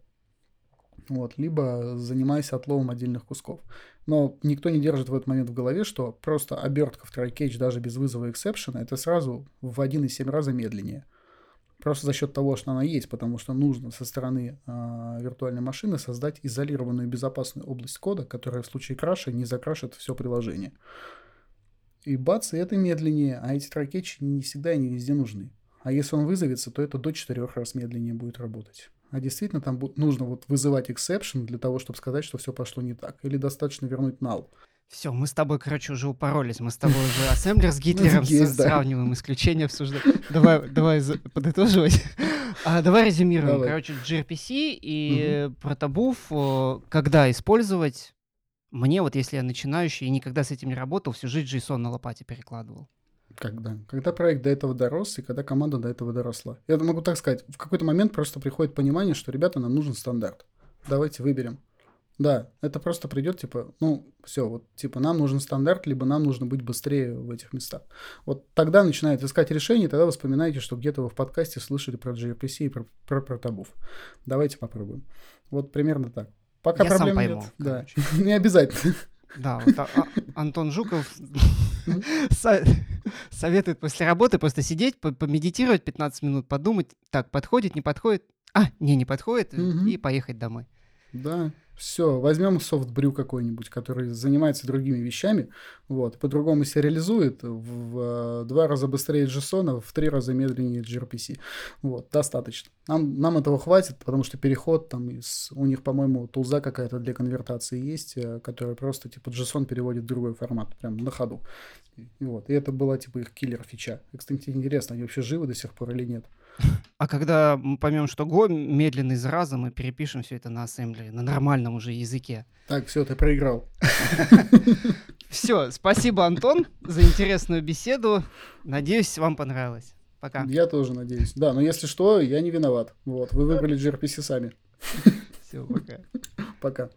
Вот, либо занимайся отловом отдельных кусков. Но никто не держит в этот момент в голове, что просто обертка в try-catch даже без вызова эксепшена это сразу в 1,7 раза медленнее. Просто за счет того, что она есть, потому что нужно со стороны а, виртуальной машины создать изолированную безопасную область кода, которая в случае краша не закрашит все приложение. И бац, и это медленнее, а эти тракетчи не всегда и не везде нужны. А если он вызовется, то это до 4 раз медленнее будет работать. А действительно там нужно вот вызывать exception для того, чтобы сказать, что все пошло не так. Или достаточно вернуть null. Все, мы с тобой, короче, уже упоролись. Мы с тобой уже (laughs) ассемблер с Гитлером есть, да. сравниваем, исключения обсуждаем. Давай, давай подытоживать. (laughs) А, давай резюмируем. Давай. Короче, gRPC и протобуф, э, когда использовать? Мне вот, если я начинающий и никогда с этим не работал, всю жизнь JSON на лопате перекладывал. Когда? Когда проект до этого дорос, и когда команда до этого доросла. Я могу так сказать, в какой-то момент просто приходит понимание, что, ребята, нам нужен стандарт. Давайте выберем. Да, это просто придет, типа, ну, все, вот, типа, нам нужен стандарт, либо нам нужно быть быстрее в этих местах. Вот тогда начинает искать решение, тогда вы вспоминаете, что где-то вы в подкасте слышали про gRPC и про, про протобуф. Давайте попробуем. Вот примерно так. Пока Я сам проблем пойму, нет. Да, короче. (laughs) не обязательно. Да, вот а- а- Антон Жуков (laughs) (laughs) советует после работы просто сидеть, по- помедитировать 15 минут, подумать, так, подходит, не подходит, а, не, не подходит, и поехать домой. Да, все, возьмем софт-брю какой-нибудь, который занимается другими вещами, вот, по-другому себя реализует, в, э, два раза быстрее JSON, в три раза медленнее gRPC. Вот, достаточно. Нам, нам этого хватит, потому что переход там из, у них, по-моему, тулза какая-то для конвертации есть, э, которая просто типа JSON переводит в другой формат, прям на ходу. И, вот, и это была типа их киллер-фича. Кстати, интересно, они вообще живы до сих пор или нет? А когда мы поймем, что Go медленный зараза, мы перепишем все это на ассемблере, на нормальном уже языке. Так, все, ты проиграл. (laughs) Все, спасибо, Антон, за интересную беседу. Надеюсь, вам понравилось. Пока. Я тоже надеюсь. Да, но если что, я не виноват. Вот, вы выбрали gRPC сами. Все, пока. Пока.